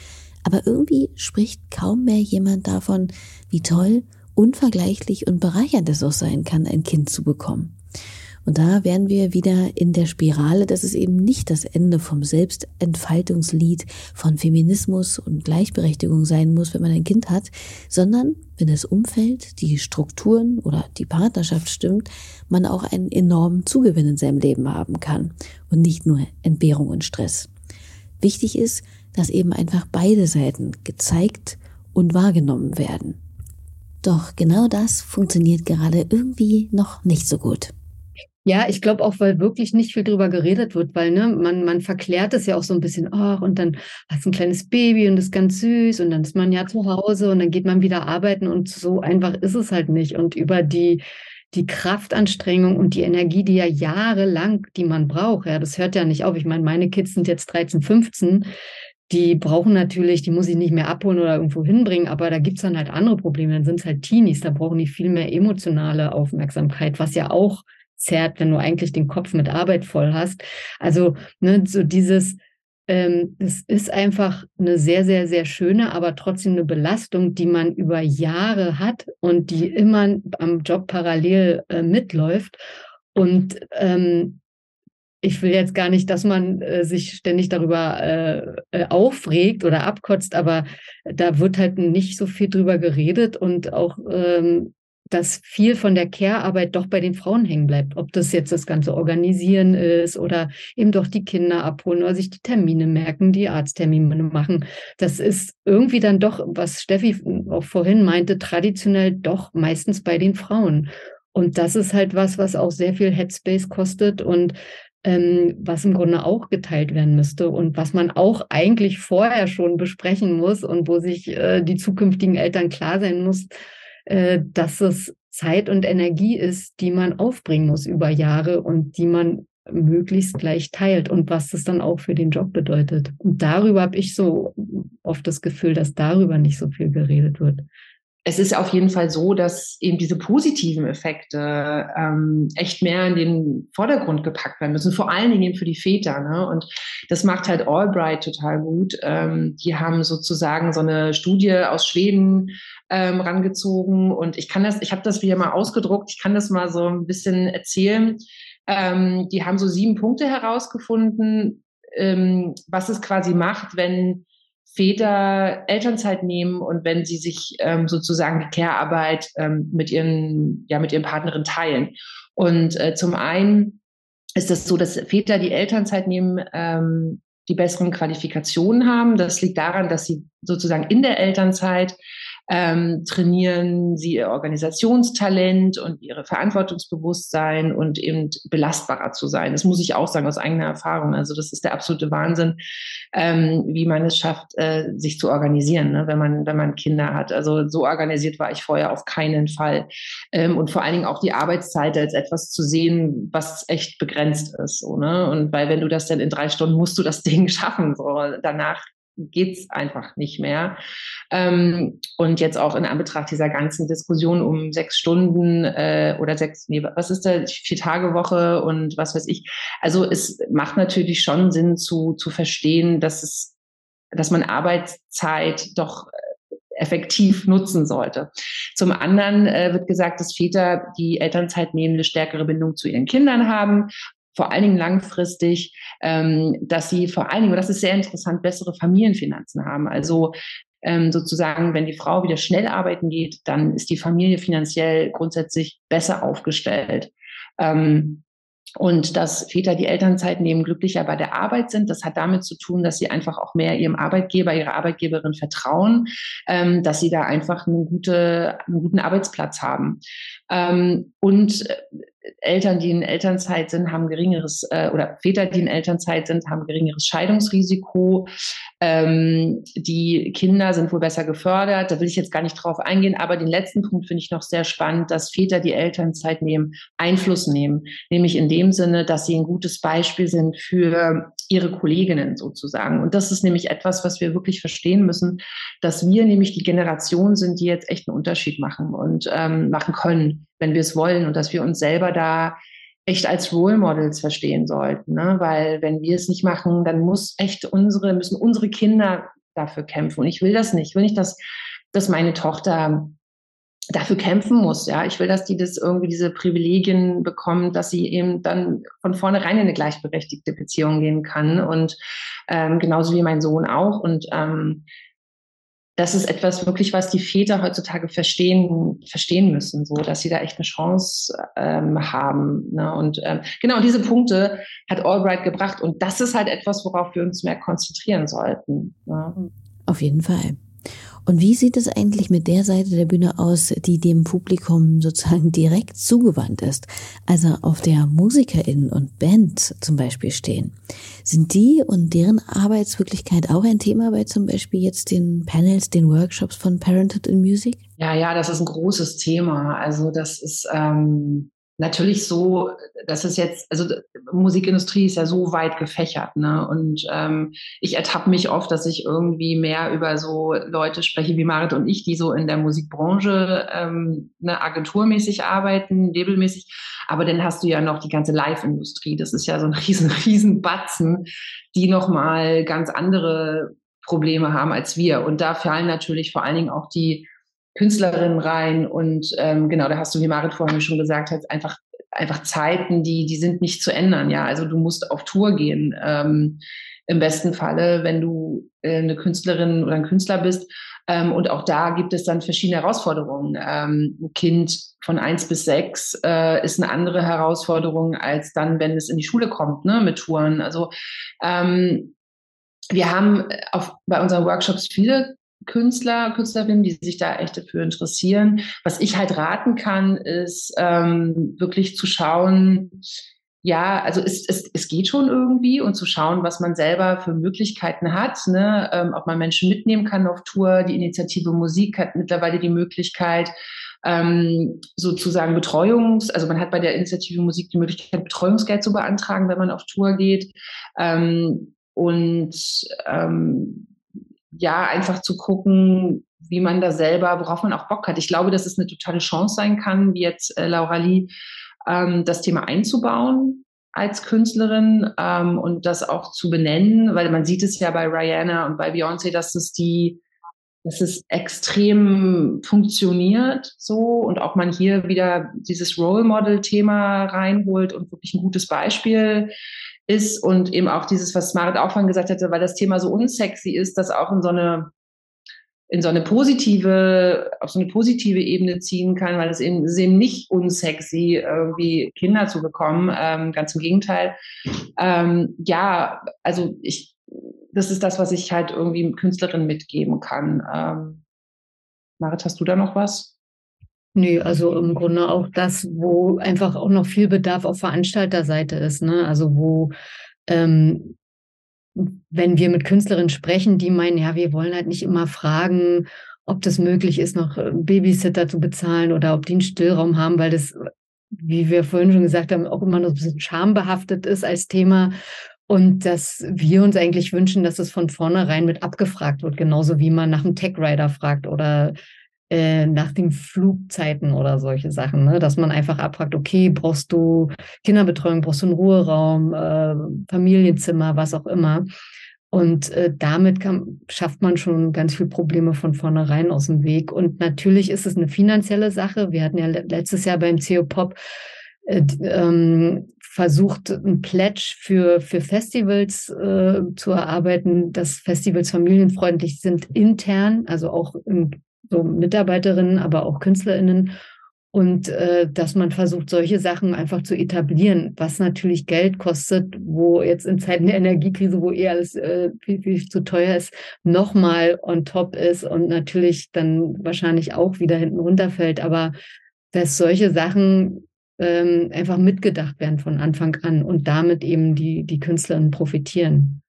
Aber irgendwie spricht kaum mehr jemand davon, wie toll, unvergleichlich und bereichernd es auch sein kann, ein Kind zu bekommen. Und da wären wir wieder in der Spirale, dass es eben nicht das Ende vom Selbstentfaltungslied von Feminismus und Gleichberechtigung sein muss, wenn man ein Kind hat, sondern wenn das Umfeld, die Strukturen oder die Partnerschaft stimmt, man auch einen enormen Zugewinn in seinem Leben haben kann und nicht nur Entbehrung und Stress. Wichtig ist, dass eben einfach beide Seiten gezeigt und wahrgenommen werden. Doch genau das funktioniert gerade irgendwie noch nicht so gut. Ja, ich glaube auch, weil wirklich nicht viel drüber geredet wird, weil ne, man, man verklärt es ja auch so ein bisschen, ach, und dann hast du ein kleines Baby und das ist ganz süß und dann ist man ja zu Hause und dann geht man wieder arbeiten und so einfach ist es halt nicht. Und über die, die Kraftanstrengung und die Energie, die ja jahrelang, die man braucht, ja, das hört ja nicht auf. Ich meine, meine Kids sind jetzt 13, 15 die brauchen natürlich, die muss ich nicht mehr abholen oder irgendwo hinbringen, aber da gibt es dann halt andere Probleme. Dann sind es halt Teenies, da brauchen die viel mehr emotionale Aufmerksamkeit, was ja auch zerrt, wenn du eigentlich den Kopf mit Arbeit voll hast. Also ne, so dieses, ähm, es ist einfach eine sehr, sehr, sehr schöne, aber trotzdem eine Belastung, die man über Jahre hat und die immer am Job parallel äh, mitläuft. Und ähm, ich will jetzt gar nicht, dass man äh, sich ständig darüber äh, äh, aufregt oder abkotzt, aber da wird halt nicht so viel drüber geredet und auch ähm, dass viel von der Care-Arbeit doch bei den Frauen hängen bleibt. Ob das jetzt das ganze Organisieren ist oder eben doch die Kinder abholen oder sich die Termine merken, die Arzttermine machen. Das ist irgendwie dann doch, was Steffi auch vorhin meinte, traditionell doch meistens bei den Frauen. Und das ist halt was, was auch sehr viel Headspace kostet und ähm, was im Grunde auch geteilt werden müsste und was man auch eigentlich vorher schon besprechen muss und wo sich äh, die zukünftigen Eltern klar sein muss, äh, dass es Zeit und Energie ist, die man aufbringen muss über Jahre und die man möglichst gleich teilt und was das dann auch für den Job bedeutet. Und darüber habe ich so oft das Gefühl, dass darüber nicht so viel geredet wird es ist auf jeden Fall so, dass eben diese positiven Effekte ähm, echt mehr in den Vordergrund gepackt werden müssen, vor allen Dingen eben für die Väter. Ne? Und das macht halt Albright total gut. Ähm, die haben sozusagen so eine Studie aus Schweden ähm, rangezogen und ich kann das, ich habe das wieder mal ausgedruckt, ich kann das mal so ein bisschen erzählen. Ähm, die haben so sieben Punkte herausgefunden, ähm, was es quasi macht, wenn Väter Elternzeit nehmen und wenn sie sich ähm, sozusagen die Care-Arbeit ähm, mit ihren, ja, mit ihren Partnerinnen teilen. Und äh, zum einen ist es das so, dass Väter, die Elternzeit nehmen, ähm, die besseren Qualifikationen haben. Das liegt daran, dass sie sozusagen in der Elternzeit ähm, trainieren sie ihr Organisationstalent und ihre Verantwortungsbewusstsein und eben belastbarer zu sein. Das muss ich auch sagen aus eigener Erfahrung. Also das ist der absolute Wahnsinn, ähm, wie man es schafft, äh, sich zu organisieren, ne, wenn man wenn man Kinder hat. Also so organisiert war ich vorher auf keinen Fall. Ähm, und vor allen Dingen auch die Arbeitszeit als etwas zu sehen, was echt begrenzt ist. So, ne? Und weil wenn du das dann in drei Stunden musst du das Ding schaffen. So danach geht's einfach nicht mehr. Ähm, und jetzt auch in Anbetracht dieser ganzen Diskussion um sechs Stunden äh, oder sechs, nee, was ist da, vier Tage Woche und was weiß ich. Also es macht natürlich schon Sinn zu, zu verstehen, dass es, dass man Arbeitszeit doch äh, effektiv nutzen sollte. Zum anderen äh, wird gesagt, dass Väter, die Elternzeit nehmen, eine stärkere Bindung zu ihren Kindern haben vor allen Dingen langfristig, ähm, dass sie vor allen Dingen, und das ist sehr interessant, bessere Familienfinanzen haben. Also ähm, sozusagen, wenn die Frau wieder schnell arbeiten geht, dann ist die Familie finanziell grundsätzlich besser aufgestellt. Ähm, und dass Väter die Elternzeit nehmen, glücklicher bei der Arbeit sind, das hat damit zu tun, dass sie einfach auch mehr ihrem Arbeitgeber, ihrer Arbeitgeberin vertrauen, ähm, dass sie da einfach eine gute, einen guten Arbeitsplatz haben. Ähm, und äh, Eltern, die in Elternzeit sind, haben geringeres, äh, oder Väter, die in Elternzeit sind, haben geringeres Scheidungsrisiko. Ähm, die Kinder sind wohl besser gefördert. Da will ich jetzt gar nicht drauf eingehen, aber den letzten Punkt finde ich noch sehr spannend, dass Väter, die Elternzeit nehmen, Einfluss nehmen. Nämlich in dem Sinne, dass sie ein gutes Beispiel sind für ihre Kolleginnen sozusagen. Und das ist nämlich etwas, was wir wirklich verstehen müssen, dass wir nämlich die Generation sind, die jetzt echt einen Unterschied machen und ähm, machen können wenn wir es wollen und dass wir uns selber da echt als Role Models verstehen sollten. Ne? Weil wenn wir es nicht machen, dann muss echt unsere, müssen unsere Kinder dafür kämpfen. Und ich will das nicht. Ich will nicht, dass, dass meine Tochter dafür kämpfen muss. Ja, ich will, dass die das irgendwie diese Privilegien bekommt, dass sie eben dann von vornherein in eine gleichberechtigte Beziehung gehen kann und ähm, genauso wie mein Sohn auch. Und ähm, das ist etwas wirklich, was die Väter heutzutage verstehen, verstehen müssen, so dass sie da echt eine Chance ähm, haben. Ne? Und ähm, genau diese Punkte hat Albright gebracht und das ist halt etwas, worauf wir uns mehr konzentrieren sollten. Ne? Auf jeden Fall. Und wie sieht es eigentlich mit der Seite der Bühne aus, die dem Publikum sozusagen direkt zugewandt ist? Also auf der MusikerInnen und Band zum Beispiel stehen. Sind die und deren Arbeitswirklichkeit auch ein Thema bei zum Beispiel jetzt den Panels, den Workshops von Parenthood in Music? Ja, ja, das ist ein großes Thema. Also das ist ähm, natürlich so, dass es jetzt, also Musikindustrie ist ja so weit gefächert, ne? Und ähm, ich ertappe mich oft, dass ich irgendwie mehr über so Leute spreche wie Marit und ich, die so in der Musikbranche ähm, ne, agenturmäßig arbeiten, labelmäßig. Aber dann hast du ja noch die ganze Live-Industrie. Das ist ja so ein riesen, riesen Batzen, die nochmal ganz andere Probleme haben als wir. Und da fallen natürlich vor allen Dingen auch die Künstlerinnen rein und ähm, genau, da hast du, wie Marit vorhin schon gesagt hat, einfach einfach Zeiten, die die sind nicht zu ändern. Ja, also du musst auf Tour gehen. Ähm, Im besten Falle, wenn du äh, eine Künstlerin oder ein Künstler bist. Ähm, und auch da gibt es dann verschiedene Herausforderungen. Ähm, ein Kind von eins bis sechs äh, ist eine andere Herausforderung als dann, wenn es in die Schule kommt, ne, mit Touren. Also ähm, wir haben auf, bei unseren Workshops viele Künstler, Künstlerinnen, die sich da echt dafür interessieren. Was ich halt raten kann, ist ähm, wirklich zu schauen, ja, also es, es, es geht schon irgendwie und zu schauen, was man selber für Möglichkeiten hat, ne? ähm, ob man Menschen mitnehmen kann auf Tour. Die Initiative Musik hat mittlerweile die Möglichkeit, ähm, sozusagen Betreuungs, also man hat bei der Initiative Musik die Möglichkeit, Betreuungsgeld zu beantragen, wenn man auf Tour geht. Ähm, und ähm, ja, einfach zu gucken, wie man da selber, worauf man auch Bock hat. Ich glaube, dass es eine totale Chance sein kann, wie jetzt äh, Laura Lee ähm, das Thema einzubauen als Künstlerin ähm, und das auch zu benennen, weil man sieht es ja bei Rihanna und bei Beyoncé, dass es die, dass es extrem funktioniert so und auch man hier wieder dieses Role Model Thema reinholt und wirklich ein gutes Beispiel ist und eben auch dieses, was Marit auch vorhin gesagt hatte, weil das Thema so unsexy ist, das auch in so eine in so eine positive, auf so eine positive Ebene ziehen kann, weil es eben, es eben nicht unsexy, irgendwie Kinder zu bekommen. Ähm, ganz im Gegenteil. Ähm, ja, also ich, das ist das, was ich halt irgendwie Künstlerin mitgeben kann. Ähm, Marit, hast du da noch was? Nö, also im Grunde auch das, wo einfach auch noch viel Bedarf auf Veranstalterseite ist, ne? Also wo ähm, wenn wir mit Künstlerinnen sprechen, die meinen, ja, wir wollen halt nicht immer fragen, ob das möglich ist, noch äh, Babysitter zu bezahlen oder ob die einen Stillraum haben, weil das, wie wir vorhin schon gesagt haben, auch immer noch ein bisschen schambehaftet ist als Thema. Und dass wir uns eigentlich wünschen, dass es von vornherein mit abgefragt wird, genauso wie man nach einem Tech-Rider fragt oder äh, nach den Flugzeiten oder solche Sachen, ne? dass man einfach abfragt, okay, brauchst du Kinderbetreuung, brauchst du einen Ruheraum, äh, Familienzimmer, was auch immer. Und äh, damit kann, schafft man schon ganz viele Probleme von vornherein aus dem Weg. Und natürlich ist es eine finanzielle Sache. Wir hatten ja letztes Jahr beim CO Pop äh, ähm, versucht, ein Pledge für, für Festivals äh, zu erarbeiten, dass Festivals familienfreundlich sind intern, also auch im so Mitarbeiterinnen, aber auch KünstlerInnen. Und äh, dass man versucht, solche Sachen einfach zu etablieren, was natürlich Geld kostet, wo jetzt in Zeiten der Energiekrise, wo eh alles äh, viel, viel zu teuer ist, nochmal on top ist und natürlich dann wahrscheinlich auch wieder hinten runterfällt. Aber dass solche Sachen ähm, einfach mitgedacht werden von Anfang an und damit eben die, die KünstlerInnen profitieren.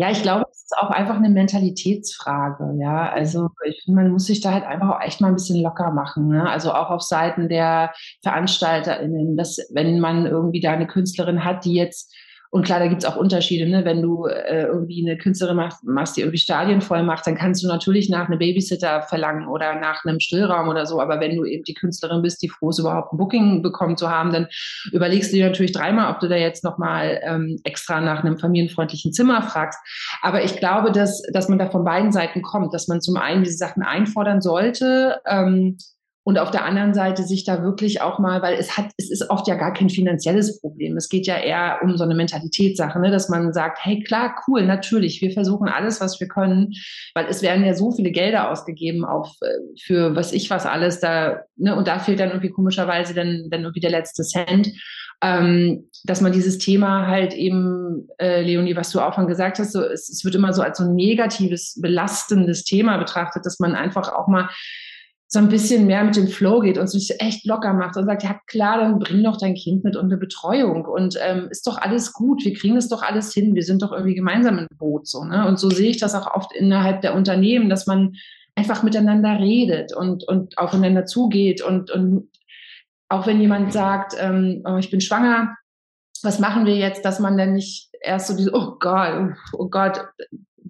Ja, ich glaube, es ist auch einfach eine Mentalitätsfrage. Ja, also ich man muss sich da halt einfach auch echt mal ein bisschen locker machen. Ne? Also auch auf Seiten der VeranstalterInnen, dass wenn man irgendwie da eine Künstlerin hat, die jetzt und klar, da gibt's auch Unterschiede. Ne? Wenn du äh, irgendwie eine Künstlerin machst, machst, die irgendwie Stadien voll macht, dann kannst du natürlich nach einem Babysitter verlangen oder nach einem Stillraum oder so. Aber wenn du eben die Künstlerin bist, die froh ist, überhaupt ein Booking bekommen zu haben, dann überlegst du dir natürlich dreimal, ob du da jetzt nochmal ähm, extra nach einem familienfreundlichen Zimmer fragst. Aber ich glaube, dass, dass man da von beiden Seiten kommt, dass man zum einen diese Sachen einfordern sollte, ähm, und auf der anderen Seite sich da wirklich auch mal, weil es hat, es ist oft ja gar kein finanzielles Problem. Es geht ja eher um so eine Mentalitätssache, ne? dass man sagt, hey klar, cool, natürlich, wir versuchen alles, was wir können, weil es werden ja so viele Gelder ausgegeben auf äh, für was ich was alles da, ne? und da fehlt dann irgendwie komischerweise dann, dann irgendwie der letzte Cent. Ähm, dass man dieses Thema halt eben, äh, Leonie, was du auch schon gesagt hast, so, es, es wird immer so als so ein negatives, belastendes Thema betrachtet, dass man einfach auch mal so ein bisschen mehr mit dem Flow geht und sich echt locker macht und sagt, ja klar, dann bring doch dein Kind mit und eine Betreuung und ähm, ist doch alles gut, wir kriegen das doch alles hin, wir sind doch irgendwie gemeinsam im Boot so. Ne? Und so sehe ich das auch oft innerhalb der Unternehmen, dass man einfach miteinander redet und, und aufeinander zugeht und, und auch wenn jemand sagt, ähm, oh, ich bin schwanger, was machen wir jetzt, dass man dann nicht erst so diese, oh Gott, oh Gott,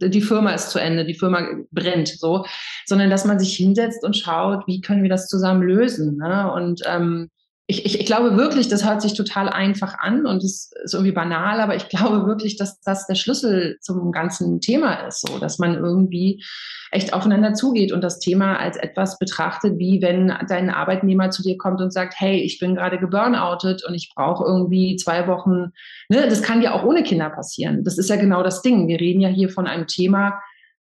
die Firma ist zu Ende, die Firma brennt, so, sondern dass man sich hinsetzt und schaut, wie können wir das zusammen lösen. Ne? Und ähm, ich, ich, ich glaube wirklich, das hört sich total einfach an und es ist irgendwie banal, aber ich glaube wirklich, dass das der Schlüssel zum ganzen Thema ist, so dass man irgendwie echt aufeinander zugeht und das Thema als etwas betrachtet, wie wenn dein Arbeitnehmer zu dir kommt und sagt, hey, ich bin gerade geburnoutet und ich brauche irgendwie zwei Wochen, ne, das kann ja auch ohne Kinder passieren. Das ist ja genau das Ding. Wir reden ja hier von einem Thema,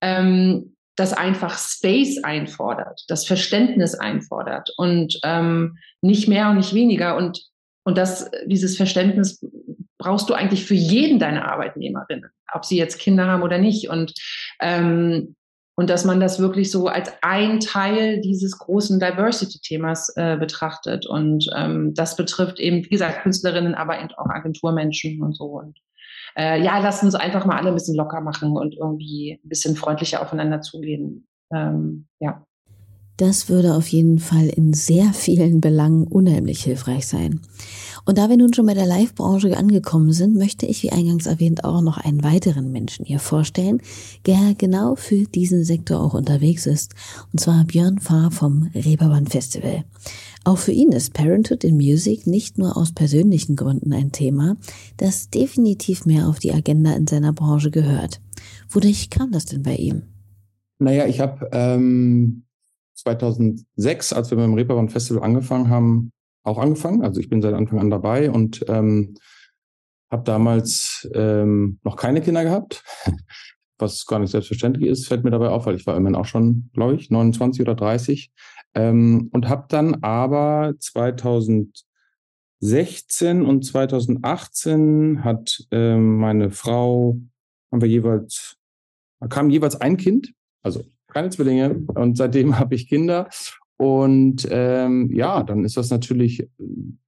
ähm, das einfach Space einfordert, das Verständnis einfordert und ähm, nicht mehr und nicht weniger. Und, und das, dieses Verständnis brauchst du eigentlich für jeden deiner Arbeitnehmerinnen, ob sie jetzt Kinder haben oder nicht. Und, ähm, und dass man das wirklich so als ein Teil dieses großen Diversity-Themas äh, betrachtet. Und ähm, das betrifft eben, wie gesagt, Künstlerinnen, aber eben auch Agenturmenschen und so. Und äh, ja, lass uns einfach mal alle ein bisschen locker machen und irgendwie ein bisschen freundlicher aufeinander zugehen. Ähm, ja. Das würde auf jeden Fall in sehr vielen Belangen unheimlich hilfreich sein. Und da wir nun schon bei der Live-Branche angekommen sind, möchte ich, wie eingangs erwähnt, auch noch einen weiteren Menschen hier vorstellen, der genau für diesen Sektor auch unterwegs ist. Und zwar Björn Fahr vom Reeperbahn Festival. Auch für ihn ist Parenthood in Music nicht nur aus persönlichen Gründen ein Thema, das definitiv mehr auf die Agenda in seiner Branche gehört. Wodurch kam das denn bei ihm? Naja, ich habe ähm, 2006, als wir beim Reeperbahn Festival angefangen haben, auch angefangen. Also ich bin seit Anfang an dabei und ähm, habe damals ähm, noch keine Kinder gehabt, was gar nicht selbstverständlich ist, fällt mir dabei auf, weil ich war immerhin auch schon, glaube ich, 29 oder 30. Ähm, und habe dann aber 2016 und 2018 hat ähm, meine Frau, haben wir jeweils, kam jeweils ein Kind, also keine Zwillinge. Und seitdem habe ich Kinder. Und ähm, ja, dann ist das natürlich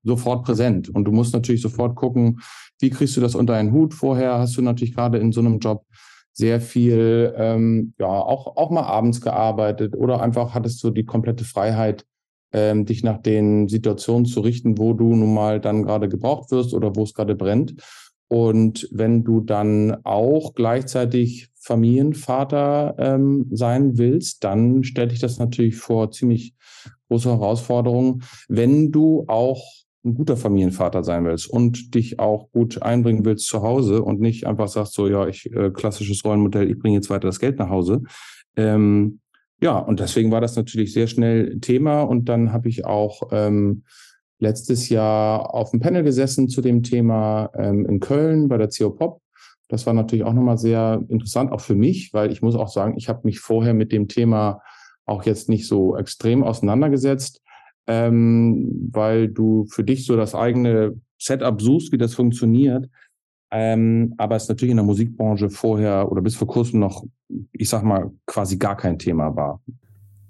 sofort präsent. Und du musst natürlich sofort gucken, wie kriegst du das unter einen Hut. Vorher hast du natürlich gerade in so einem Job sehr viel, ähm, ja, auch, auch mal abends gearbeitet oder einfach hattest du die komplette Freiheit, ähm, dich nach den Situationen zu richten, wo du nun mal dann gerade gebraucht wirst oder wo es gerade brennt. Und wenn du dann auch gleichzeitig Familienvater ähm, sein willst, dann stellt dich das natürlich vor ziemlich große Herausforderungen, wenn du auch ein guter Familienvater sein willst und dich auch gut einbringen willst zu Hause und nicht einfach sagst so, ja, ich äh, klassisches Rollenmodell, ich bringe jetzt weiter das Geld nach Hause. Ähm, ja, und deswegen war das natürlich sehr schnell Thema und dann habe ich auch ähm, letztes Jahr auf dem Panel gesessen zu dem Thema ähm, in Köln bei der CO Pop. Das war natürlich auch nochmal sehr interessant, auch für mich, weil ich muss auch sagen, ich habe mich vorher mit dem Thema auch jetzt nicht so extrem auseinandergesetzt ähm, weil du für dich so das eigene Setup suchst, wie das funktioniert. Ähm, aber es natürlich in der Musikbranche vorher oder bis vor kurzem noch, ich sag mal, quasi gar kein Thema war.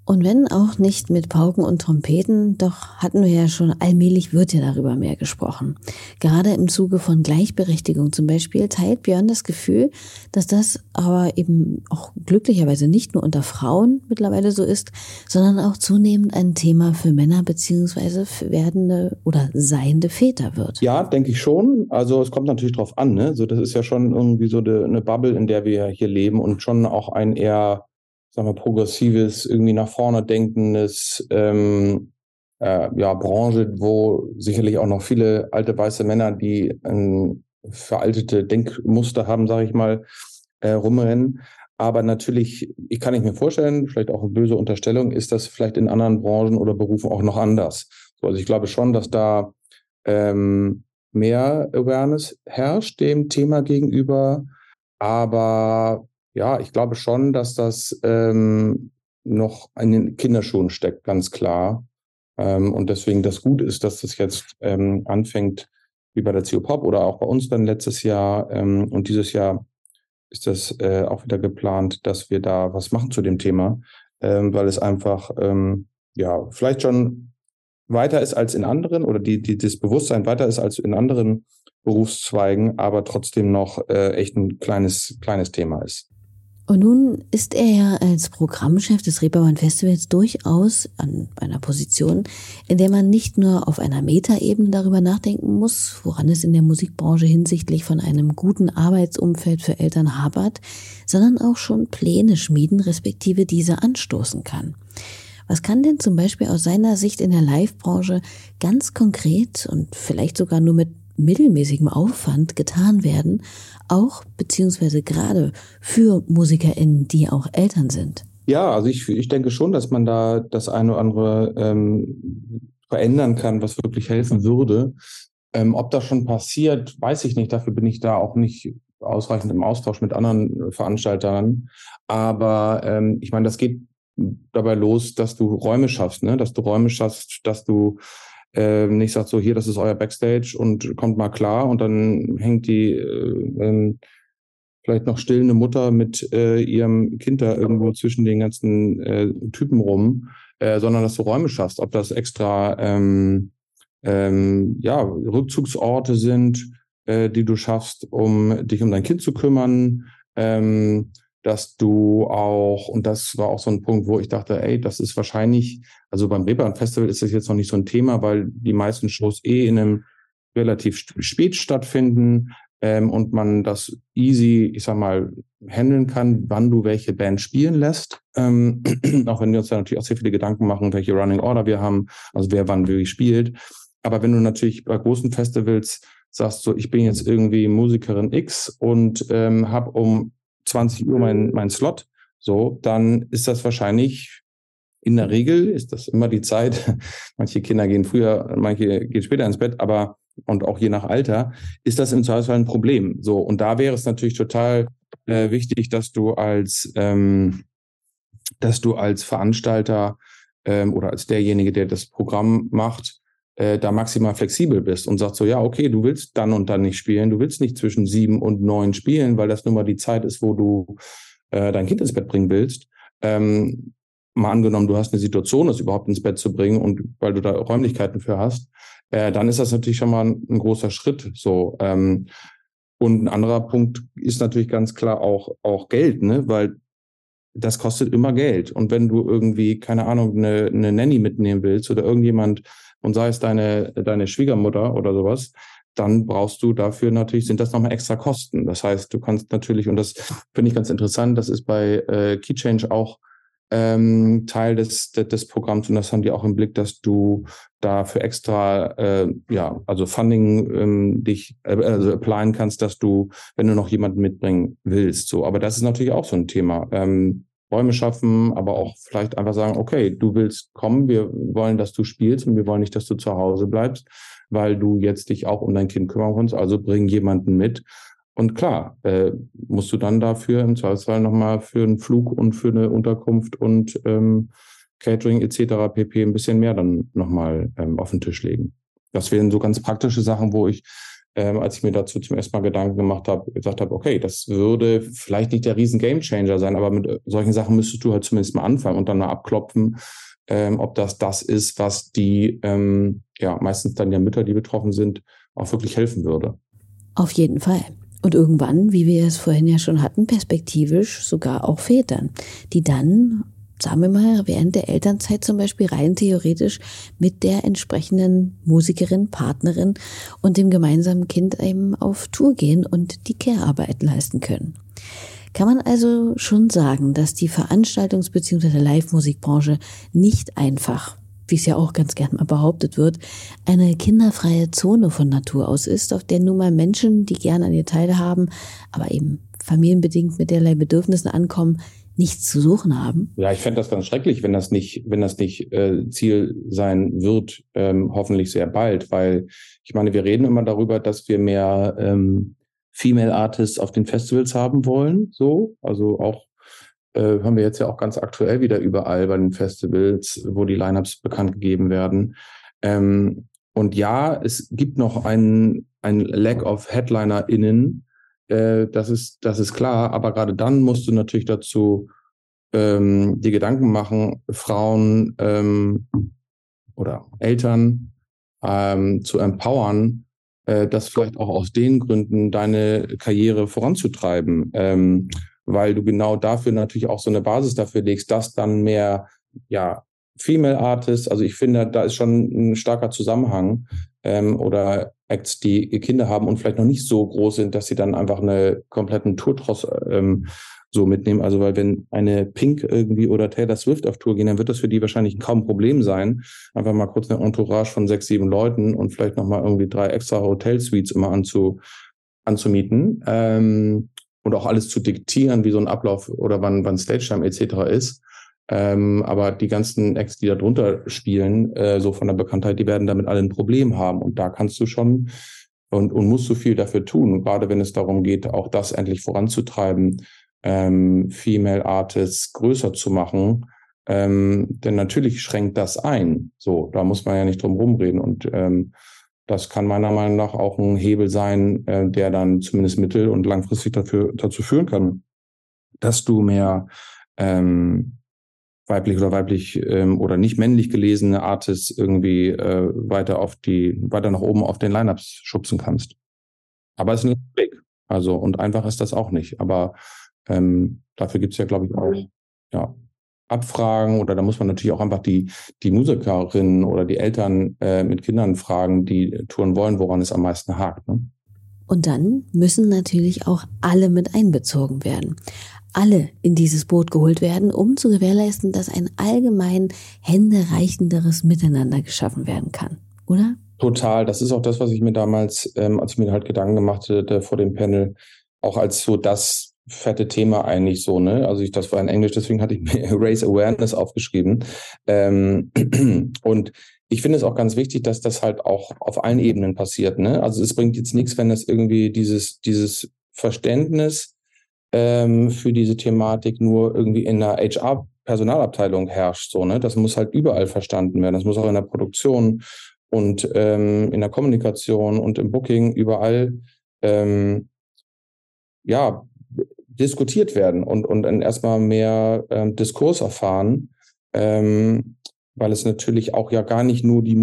Und wenn auch nicht mit Pauken und Trompeten, doch hatten wir ja schon, allmählich wird ja darüber mehr gesprochen. Gerade im Zuge von Gleichberechtigung zum Beispiel teilt Björn das Gefühl, dass das aber eben auch glücklicherweise nicht nur unter Frauen mittlerweile so ist, sondern auch zunehmend ein Thema für Männer beziehungsweise für werdende oder seiende Väter wird. Ja, denke ich schon. Also es kommt natürlich drauf an. Ne? So, das ist ja schon irgendwie so eine Bubble, in der wir hier leben und schon auch ein eher sagen wir, progressives, irgendwie nach vorne denkendes, ähm, äh, ja, Branche, wo sicherlich auch noch viele alte weiße Männer, die ein veraltete Denkmuster haben, sage ich mal, äh, rumrennen. Aber natürlich, ich kann nicht mir vorstellen, vielleicht auch eine böse Unterstellung, ist das vielleicht in anderen Branchen oder Berufen auch noch anders. So, also ich glaube schon, dass da ähm, mehr Awareness herrscht dem Thema gegenüber. Aber ja, ich glaube schon, dass das ähm, noch in den Kinderschuhen steckt, ganz klar. Ähm, und deswegen das gut ist, dass das jetzt ähm, anfängt, wie bei der CO-Pop oder auch bei uns dann letztes Jahr. Ähm, und dieses Jahr ist das äh, auch wieder geplant, dass wir da was machen zu dem Thema, ähm, weil es einfach, ähm, ja, vielleicht schon weiter ist als in anderen oder die, die, das Bewusstsein weiter ist als in anderen Berufszweigen, aber trotzdem noch äh, echt ein kleines, kleines Thema ist. Und nun ist er ja als Programmchef des Reeperbahn Festivals durchaus an einer Position, in der man nicht nur auf einer Metaebene darüber nachdenken muss, woran es in der Musikbranche hinsichtlich von einem guten Arbeitsumfeld für Eltern hapert, sondern auch schon Pläne schmieden, respektive diese anstoßen kann. Was kann denn zum Beispiel aus seiner Sicht in der Live-Branche ganz konkret und vielleicht sogar nur mit mittelmäßigem Aufwand getan werden, auch beziehungsweise gerade für MusikerInnen, die auch Eltern sind? Ja, also ich, ich denke schon, dass man da das eine oder andere ähm, verändern kann, was wirklich helfen würde. Ähm, ob das schon passiert, weiß ich nicht. Dafür bin ich da auch nicht ausreichend im Austausch mit anderen Veranstaltern. Aber ähm, ich meine, das geht dabei los, dass du Räume schaffst, ne? dass du Räume schaffst, dass du äh, nicht sagst, so hier, das ist euer Backstage und kommt mal klar und dann hängt die äh, vielleicht noch stillende Mutter mit äh, ihrem Kind da irgendwo zwischen den ganzen äh, Typen rum, äh, sondern dass du Räume schaffst, ob das extra ähm, ähm, ja, Rückzugsorte sind, äh, die du schaffst, um dich um dein Kind zu kümmern, ähm, dass du auch, und das war auch so ein Punkt, wo ich dachte, ey, das ist wahrscheinlich, also beim Reeperbahn Festival ist das jetzt noch nicht so ein Thema, weil die meisten Shows eh in einem relativ spät stattfinden ähm, und man das easy, ich sag mal, handeln kann, wann du welche Band spielen lässt. Ähm, auch wenn wir uns da natürlich auch sehr viele Gedanken machen, welche Running Order wir haben, also wer wann wie spielt. Aber wenn du natürlich bei großen Festivals sagst, so ich bin jetzt irgendwie Musikerin X und ähm, habe um 20 Uhr mein, mein Slot, so, dann ist das wahrscheinlich in der Regel ist das immer die Zeit. Manche Kinder gehen früher, manche gehen später ins Bett, aber und auch je nach Alter ist das im Zweifelsfall ein Problem. So und da wäre es natürlich total äh, wichtig, dass du als ähm, dass du als Veranstalter ähm, oder als derjenige, der das Programm macht, äh, da maximal flexibel bist und sagst so, ja, okay, du willst dann und dann nicht spielen, du willst nicht zwischen sieben und neun spielen, weil das nun mal die Zeit ist, wo du äh, dein Kind ins Bett bringen willst. Ähm, mal angenommen, du hast eine Situation, das überhaupt ins Bett zu bringen und weil du da Räumlichkeiten für hast, äh, dann ist das natürlich schon mal ein, ein großer Schritt. So ähm, und ein anderer Punkt ist natürlich ganz klar auch auch Geld, ne, weil das kostet immer Geld. Und wenn du irgendwie keine Ahnung eine, eine Nanny mitnehmen willst oder irgendjemand und sei es deine, deine Schwiegermutter oder sowas, dann brauchst du dafür natürlich, sind das nochmal extra Kosten. Das heißt, du kannst natürlich, und das finde ich ganz interessant, das ist bei äh, Keychange auch ähm, Teil des, des, des Programms und das haben die auch im Blick, dass du dafür extra, äh, ja, also Funding ähm, dich äh, also applyen kannst, dass du, wenn du noch jemanden mitbringen willst, so. Aber das ist natürlich auch so ein Thema. Ähm, Räume schaffen, aber auch vielleicht einfach sagen, okay, du willst kommen, wir wollen, dass du spielst und wir wollen nicht, dass du zu Hause bleibst, weil du jetzt dich auch um dein Kind kümmern kannst, also bring jemanden mit. Und klar, äh, musst du dann dafür im Zweifelsfall nochmal für einen Flug und für eine Unterkunft und ähm, Catering etc. pp. ein bisschen mehr dann nochmal ähm, auf den Tisch legen. Das wären so ganz praktische Sachen, wo ich ähm, als ich mir dazu zum ersten Mal Gedanken gemacht habe, gesagt habe, okay, das würde vielleicht nicht der riesen Gamechanger sein, aber mit solchen Sachen müsstest du halt zumindest mal anfangen und dann mal abklopfen, ähm, ob das das ist, was die, ähm, ja, meistens dann ja Mütter, die betroffen sind, auch wirklich helfen würde. Auf jeden Fall. Und irgendwann, wie wir es vorhin ja schon hatten, perspektivisch sogar auch Vätern, die dann sagen wir mal, während der Elternzeit zum Beispiel rein theoretisch mit der entsprechenden Musikerin, Partnerin und dem gemeinsamen Kind eben auf Tour gehen und die Care-Arbeit leisten können. Kann man also schon sagen, dass die Veranstaltungs- bzw. Live-Musikbranche nicht einfach, wie es ja auch ganz gern mal behauptet wird, eine kinderfreie Zone von Natur aus ist, auf der nun mal Menschen, die gern an ihr teilhaben, aber eben familienbedingt mit derlei Bedürfnissen ankommen, nichts zu suchen haben? Ja, ich fände das ganz schrecklich, wenn das nicht, wenn das nicht äh, Ziel sein wird, ähm, hoffentlich sehr bald, weil ich meine, wir reden immer darüber, dass wir mehr ähm, Female Artists auf den Festivals haben wollen, so, also auch äh, haben wir jetzt ja auch ganz aktuell wieder überall bei den Festivals, wo die Lineups bekannt gegeben werden. Ähm, und ja, es gibt noch einen, ein Lack of HeadlinerInnen, äh, das, ist, das ist klar, aber gerade dann musst du natürlich dazu ähm, die Gedanken machen, Frauen ähm, oder Eltern ähm, zu empowern, äh, das vielleicht auch aus den Gründen deine Karriere voranzutreiben, ähm, weil du genau dafür natürlich auch so eine Basis dafür legst, dass dann mehr ja Female Artists, also ich finde, da ist schon ein starker Zusammenhang ähm, oder Acts, die Kinder haben und vielleicht noch nicht so groß sind, dass sie dann einfach eine kompletten Tourtross ähm, so mitnehmen. Also weil wenn eine Pink irgendwie oder Taylor Swift auf Tour gehen, dann wird das für die wahrscheinlich kaum ein Problem sein. Einfach mal kurz eine Entourage von sechs, sieben Leuten und vielleicht nochmal irgendwie drei extra Hotel-Suites immer anzu, anzumieten. Ähm, und auch alles zu diktieren, wie so ein Ablauf oder wann, wann Stage-Time etc. ist. Ähm, aber die ganzen Acts, die da drunter spielen, äh, so von der Bekanntheit, die werden damit alle ein Problem haben. Und da kannst du schon und, und musst du viel dafür tun. Und gerade wenn es darum geht, auch das endlich voranzutreiben, ähm, Female Artists größer zu machen. Ähm, denn natürlich schränkt das ein. So, da muss man ja nicht drum rumreden. Und ähm, das kann meiner Meinung nach auch ein Hebel sein, äh, der dann zumindest mittel- und langfristig dafür, dazu führen kann, dass du mehr ähm, weiblich oder weiblich ähm, oder nicht männlich gelesene Artists irgendwie äh, weiter auf die, weiter nach oben auf den Lineups schubsen kannst. Aber es ist ein Weg. Also, und einfach ist das auch nicht. Aber ähm, dafür gibt's ja, glaube ich, auch ja, Abfragen oder da muss man natürlich auch einfach die, die Musikerinnen oder die Eltern äh, mit Kindern fragen, die touren wollen, woran es am meisten hakt. Ne? Und dann müssen natürlich auch alle mit einbezogen werden. Alle in dieses Boot geholt werden, um zu gewährleisten, dass ein allgemein händereichenderes Miteinander geschaffen werden kann, oder? Total. Das ist auch das, was ich mir damals, ähm, als ich mir halt Gedanken gemacht hatte vor dem Panel, auch als so das fette Thema eigentlich so, ne? Also ich, das war in Englisch, deswegen hatte ich mir Race Awareness aufgeschrieben. Ähm, und ich finde es auch ganz wichtig, dass das halt auch auf allen Ebenen passiert, ne? Also es bringt jetzt nichts, wenn das irgendwie dieses, dieses Verständnis ähm, für diese Thematik nur irgendwie in der HR Personalabteilung herrscht, so, ne? Das muss halt überall verstanden werden. Das muss auch in der Produktion und ähm, in der Kommunikation und im Booking überall ähm, ja diskutiert werden und, und erstmal mehr ähm, Diskurs erfahren, ähm, weil es natürlich auch ja gar nicht nur die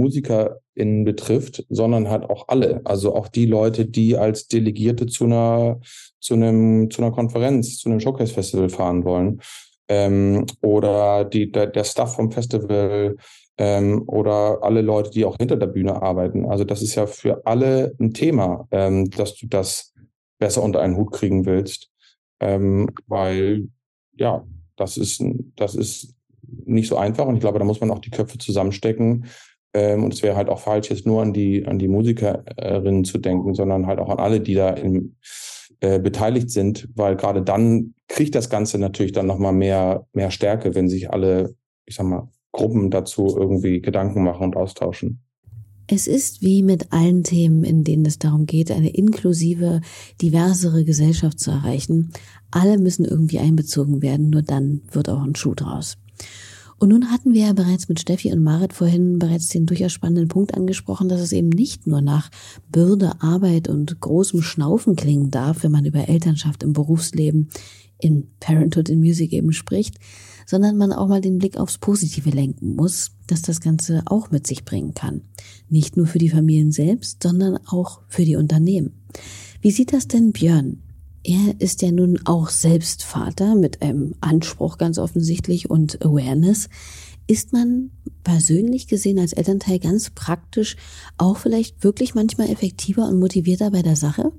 MusikerInnen betrifft, sondern halt auch alle. Also auch die Leute, die als Delegierte zu einer, zu einem, zu einer Konferenz, zu einem Showcase-Festival fahren wollen. Ähm, oder die, der, der Staff vom Festival ähm, oder alle Leute, die auch hinter der Bühne arbeiten. Also das ist ja für alle ein Thema, ähm, dass du das besser unter einen Hut kriegen willst ähm, weil ja, das ist, das ist nicht so einfach und ich glaube, da muss man auch die Köpfe zusammenstecken. Ähm, und es wäre halt auch falsch, jetzt nur an die, an die Musikerinnen zu denken, sondern halt auch an alle, die da in, äh, beteiligt sind, weil gerade dann kriegt das Ganze natürlich dann nochmal mehr, mehr Stärke, wenn sich alle, ich sag mal, Gruppen dazu irgendwie Gedanken machen und austauschen. Es ist wie mit allen Themen, in denen es darum geht, eine inklusive, diversere Gesellschaft zu erreichen. Alle müssen irgendwie einbezogen werden, nur dann wird auch ein Schuh draus. Und nun hatten wir ja bereits mit Steffi und Marit vorhin bereits den durchaus spannenden Punkt angesprochen, dass es eben nicht nur nach Bürde, Arbeit und großem Schnaufen klingen darf, wenn man über Elternschaft im Berufsleben in Parenthood in Music eben spricht, sondern man auch mal den Blick aufs Positive lenken muss, dass das Ganze auch mit sich bringen kann. Nicht nur für die Familien selbst, sondern auch für die Unternehmen. Wie sieht das denn Björn? Er ist ja nun auch selbst Vater mit einem Anspruch ganz offensichtlich und Awareness. Ist man persönlich gesehen als Elternteil ganz praktisch auch vielleicht wirklich manchmal effektiver und motivierter bei der Sache?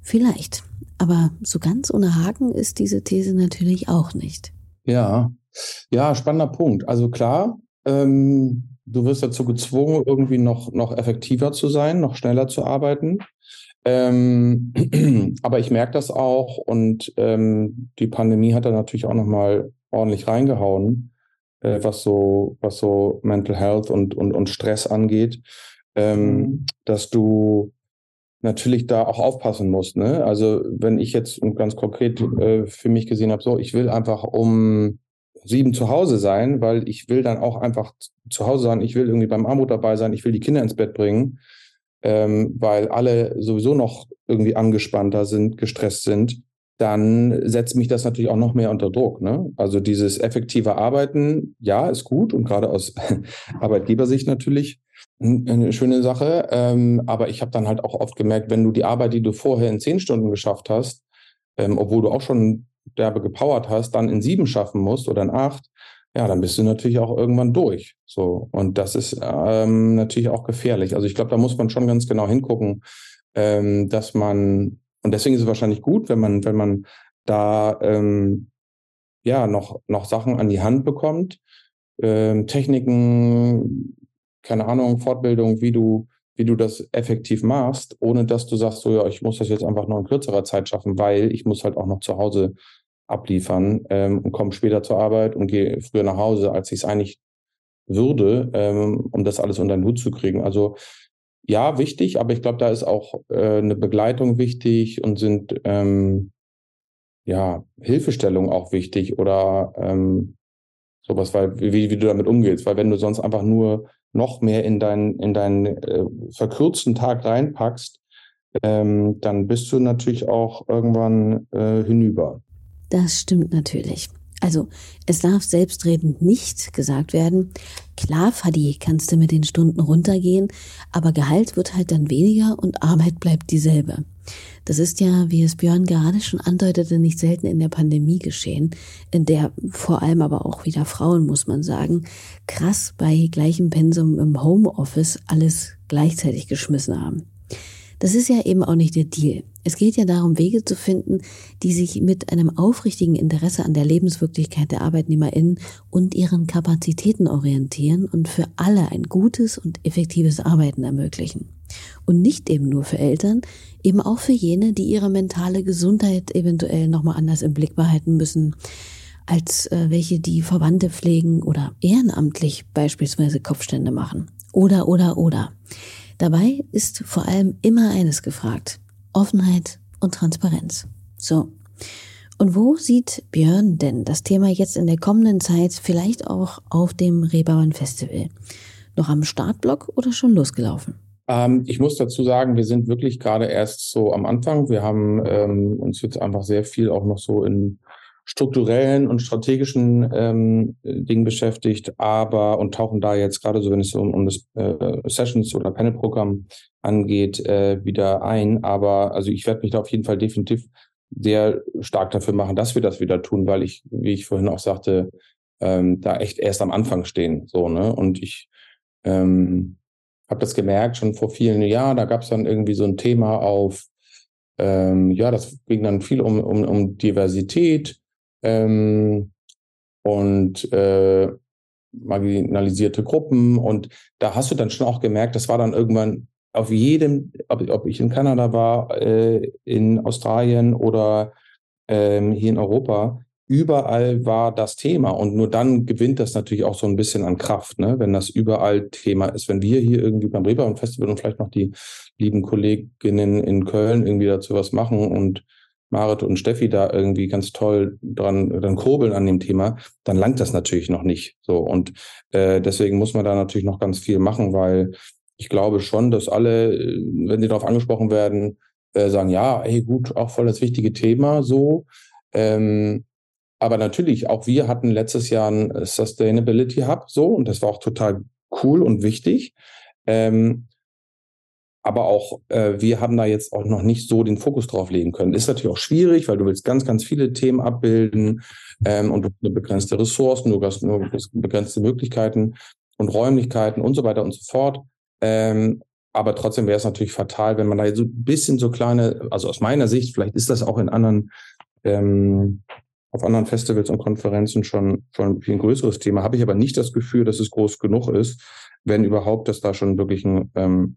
Vielleicht. Aber so ganz ohne Haken ist diese These natürlich auch nicht. Ja, ja, spannender Punkt. Also klar, ähm, du wirst dazu gezwungen, irgendwie noch, noch effektiver zu sein, noch schneller zu arbeiten. Ähm, aber ich merke das auch und ähm, die Pandemie hat da natürlich auch nochmal ordentlich reingehauen, äh, was so, was so Mental Health und, und, und Stress angeht, ähm, mhm. dass du natürlich da auch aufpassen muss. Ne? Also wenn ich jetzt ganz konkret äh, für mich gesehen habe, so, ich will einfach um sieben zu Hause sein, weil ich will dann auch einfach zu Hause sein, ich will irgendwie beim Armut dabei sein, ich will die Kinder ins Bett bringen, ähm, weil alle sowieso noch irgendwie angespannter sind, gestresst sind, dann setzt mich das natürlich auch noch mehr unter Druck. Ne? Also dieses effektive Arbeiten, ja, ist gut und gerade aus Arbeitgebersicht natürlich eine schöne Sache. Ähm, aber ich habe dann halt auch oft gemerkt, wenn du die Arbeit, die du vorher in zehn Stunden geschafft hast, ähm, obwohl du auch schon derbe gepowert hast, dann in sieben schaffen musst oder in acht, ja, dann bist du natürlich auch irgendwann durch. So. Und das ist ähm, natürlich auch gefährlich. Also ich glaube, da muss man schon ganz genau hingucken, ähm, dass man, und deswegen ist es wahrscheinlich gut, wenn man, wenn man da ähm, ja noch, noch Sachen an die Hand bekommt, ähm, Techniken, keine Ahnung, Fortbildung, wie du, wie du das effektiv machst, ohne dass du sagst, so ja, ich muss das jetzt einfach nur in kürzerer Zeit schaffen, weil ich muss halt auch noch zu Hause abliefern ähm, und komme später zur Arbeit und gehe früher nach Hause, als ich es eigentlich würde, ähm, um das alles unter den Hut zu kriegen. Also ja, wichtig, aber ich glaube, da ist auch äh, eine Begleitung wichtig und sind ähm, ja, Hilfestellung auch wichtig oder ähm, sowas, weil wie, wie du damit umgehst. Weil wenn du sonst einfach nur noch mehr in deinen in deinen äh, verkürzten Tag reinpackst, ähm, dann bist du natürlich auch irgendwann äh, hinüber. Das stimmt natürlich. Also, es darf selbstredend nicht gesagt werden, klar, Fadi, kannst du mit den Stunden runtergehen, aber Gehalt wird halt dann weniger und Arbeit bleibt dieselbe. Das ist ja, wie es Björn gerade schon andeutete, nicht selten in der Pandemie geschehen, in der vor allem aber auch wieder Frauen, muss man sagen, krass bei gleichem Pensum im Homeoffice alles gleichzeitig geschmissen haben. Das ist ja eben auch nicht der Deal. Es geht ja darum, Wege zu finden, die sich mit einem aufrichtigen Interesse an der Lebenswirklichkeit der ArbeitnehmerInnen und ihren Kapazitäten orientieren und für alle ein gutes und effektives Arbeiten ermöglichen. Und nicht eben nur für Eltern, eben auch für jene, die ihre mentale Gesundheit eventuell nochmal anders im Blick behalten müssen, als äh, welche, die Verwandte pflegen oder ehrenamtlich beispielsweise Kopfstände machen. Oder, oder, oder. Dabei ist vor allem immer eines gefragt. Offenheit und Transparenz. So. Und wo sieht Björn denn das Thema jetzt in der kommenden Zeit vielleicht auch auf dem Reeperbahn Festival? Noch am Startblock oder schon losgelaufen? Ähm, ich muss dazu sagen, wir sind wirklich gerade erst so am Anfang. Wir haben ähm, uns jetzt einfach sehr viel auch noch so in strukturellen und strategischen ähm, Dingen beschäftigt, aber und tauchen da jetzt gerade so, wenn es um, um das äh, Sessions- oder Panel-Programm angeht, äh, wieder ein. Aber also ich werde mich da auf jeden Fall definitiv sehr stark dafür machen, dass wir das wieder tun, weil ich, wie ich vorhin auch sagte, ähm, da echt erst am Anfang stehen. So, ne? Und ich ähm, habe das gemerkt schon vor vielen Jahren, da gab es dann irgendwie so ein Thema auf, ähm, ja, das ging dann viel um, um, um Diversität ähm, und äh, marginalisierte Gruppen. Und da hast du dann schon auch gemerkt, das war dann irgendwann auf jedem, ob, ob ich in Kanada war, äh, in Australien oder ähm, hier in Europa, überall war das Thema. Und nur dann gewinnt das natürlich auch so ein bisschen an Kraft, ne? wenn das überall Thema ist. Wenn wir hier irgendwie beim Reeperbahn Festival und vielleicht noch die lieben Kolleginnen in Köln irgendwie dazu was machen und Marit und Steffi da irgendwie ganz toll dran dann kurbeln an dem Thema, dann langt das natürlich noch nicht. So und äh, deswegen muss man da natürlich noch ganz viel machen, weil ich glaube schon, dass alle, äh, wenn sie darauf angesprochen werden, äh, sagen, ja, hey gut, auch voll das wichtige Thema so. Ähm, aber natürlich, auch wir hatten letztes Jahr ein Sustainability Hub so und das war auch total cool und wichtig. Ähm, aber auch äh, wir haben da jetzt auch noch nicht so den Fokus drauf legen können. Ist natürlich auch schwierig, weil du willst ganz, ganz viele Themen abbilden ähm, und du hast nur begrenzte Ressourcen, du hast nur begrenzte Möglichkeiten und Räumlichkeiten und so weiter und so fort. Ähm, aber trotzdem wäre es natürlich fatal, wenn man da so ein bisschen so kleine, also aus meiner Sicht, vielleicht ist das auch in anderen, ähm, auf anderen Festivals und Konferenzen schon, schon viel ein größeres Thema, habe ich aber nicht das Gefühl, dass es groß genug ist, wenn überhaupt, dass da schon wirklich ein ähm,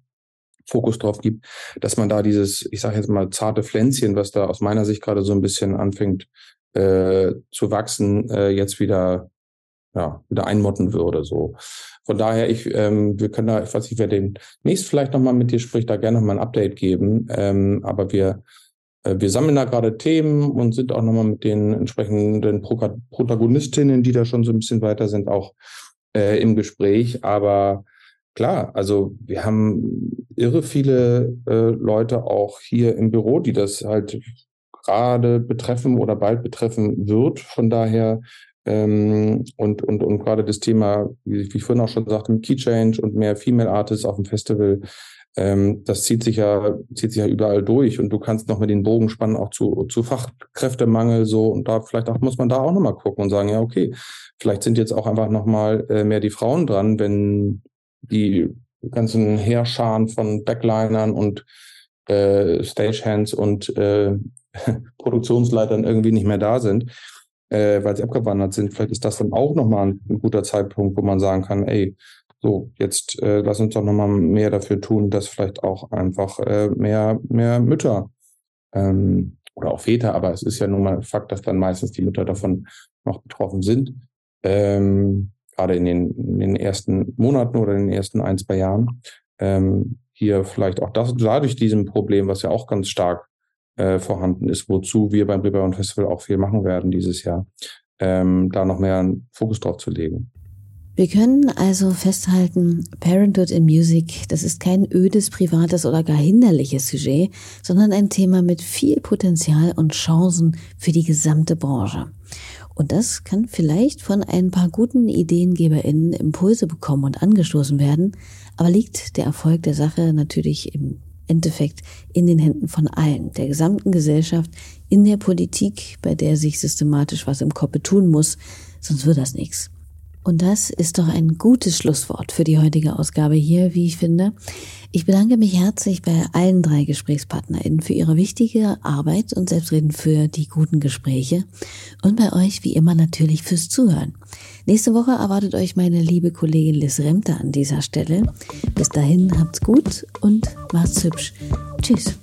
Fokus drauf gibt, dass man da dieses, ich sage jetzt mal, zarte Pflänzchen, was da aus meiner Sicht gerade so ein bisschen anfängt äh, zu wachsen, äh, jetzt wieder ja, wieder einmotten würde. So. Von daher, ich, ähm, wir können da, ich weiß nicht, wer demnächst vielleicht nochmal mit dir spricht, da gerne nochmal ein Update geben. Ähm, aber wir, äh, wir sammeln da gerade Themen und sind auch nochmal mit den entsprechenden Pro Protagonistinnen, die da schon so ein bisschen weiter sind, auch äh, im Gespräch. Aber Klar, also wir haben irre viele äh, Leute auch hier im Büro, die das halt gerade betreffen oder bald betreffen wird. Von daher ähm, und, und, und gerade das Thema, wie, wie ich vorhin auch schon sagte, Key Change und mehr Female Artists auf dem Festival, ähm, das zieht sich ja, zieht sich ja überall durch und du kannst noch mit den Bogen spannen auch zu, zu Fachkräftemangel so und da vielleicht auch muss man da auch nochmal gucken und sagen, ja, okay, vielleicht sind jetzt auch einfach nochmal äh, mehr die Frauen dran, wenn die ganzen Heerscharen von Backlinern und äh, Stagehands und äh, Produktionsleitern irgendwie nicht mehr da sind, äh, weil sie abgewandert sind. Vielleicht ist das dann auch nochmal ein, ein guter Zeitpunkt, wo man sagen kann, ey, so, jetzt äh, lass uns doch nochmal mehr dafür tun, dass vielleicht auch einfach äh, mehr, mehr Mütter ähm, oder auch Väter, aber es ist ja nun mal Fakt, dass dann meistens die Mütter davon noch betroffen sind, ähm, gerade in den, in den ersten Monaten oder in den ersten ein, zwei Jahren, ähm, hier vielleicht auch das dadurch diesem Problem, was ja auch ganz stark äh, vorhanden ist, wozu wir beim Reeperbahn Festival auch viel machen werden dieses Jahr, ähm, da noch mehr einen Fokus drauf zu legen. Wir können also festhalten, Parenthood in Music, das ist kein ödes, privates oder gar hinderliches Sujet, sondern ein Thema mit viel Potenzial und Chancen für die gesamte Branche. Und das kann vielleicht von ein paar guten IdeengeberInnen Impulse bekommen und angestoßen werden, aber liegt der Erfolg der Sache natürlich im Endeffekt in den Händen von allen, der gesamten Gesellschaft, in der Politik, bei der sich systematisch was im Kopf tun muss, sonst wird das nichts. Und das ist doch ein gutes Schlusswort für die heutige Ausgabe hier, wie ich finde. Ich bedanke mich herzlich bei allen drei GesprächspartnerInnen für ihre wichtige Arbeit und selbstredend für die guten Gespräche und bei euch wie immer natürlich fürs Zuhören. Nächste Woche erwartet euch meine liebe Kollegin Liz Remter an dieser Stelle. Bis dahin habt's gut und macht's hübsch. Tschüss.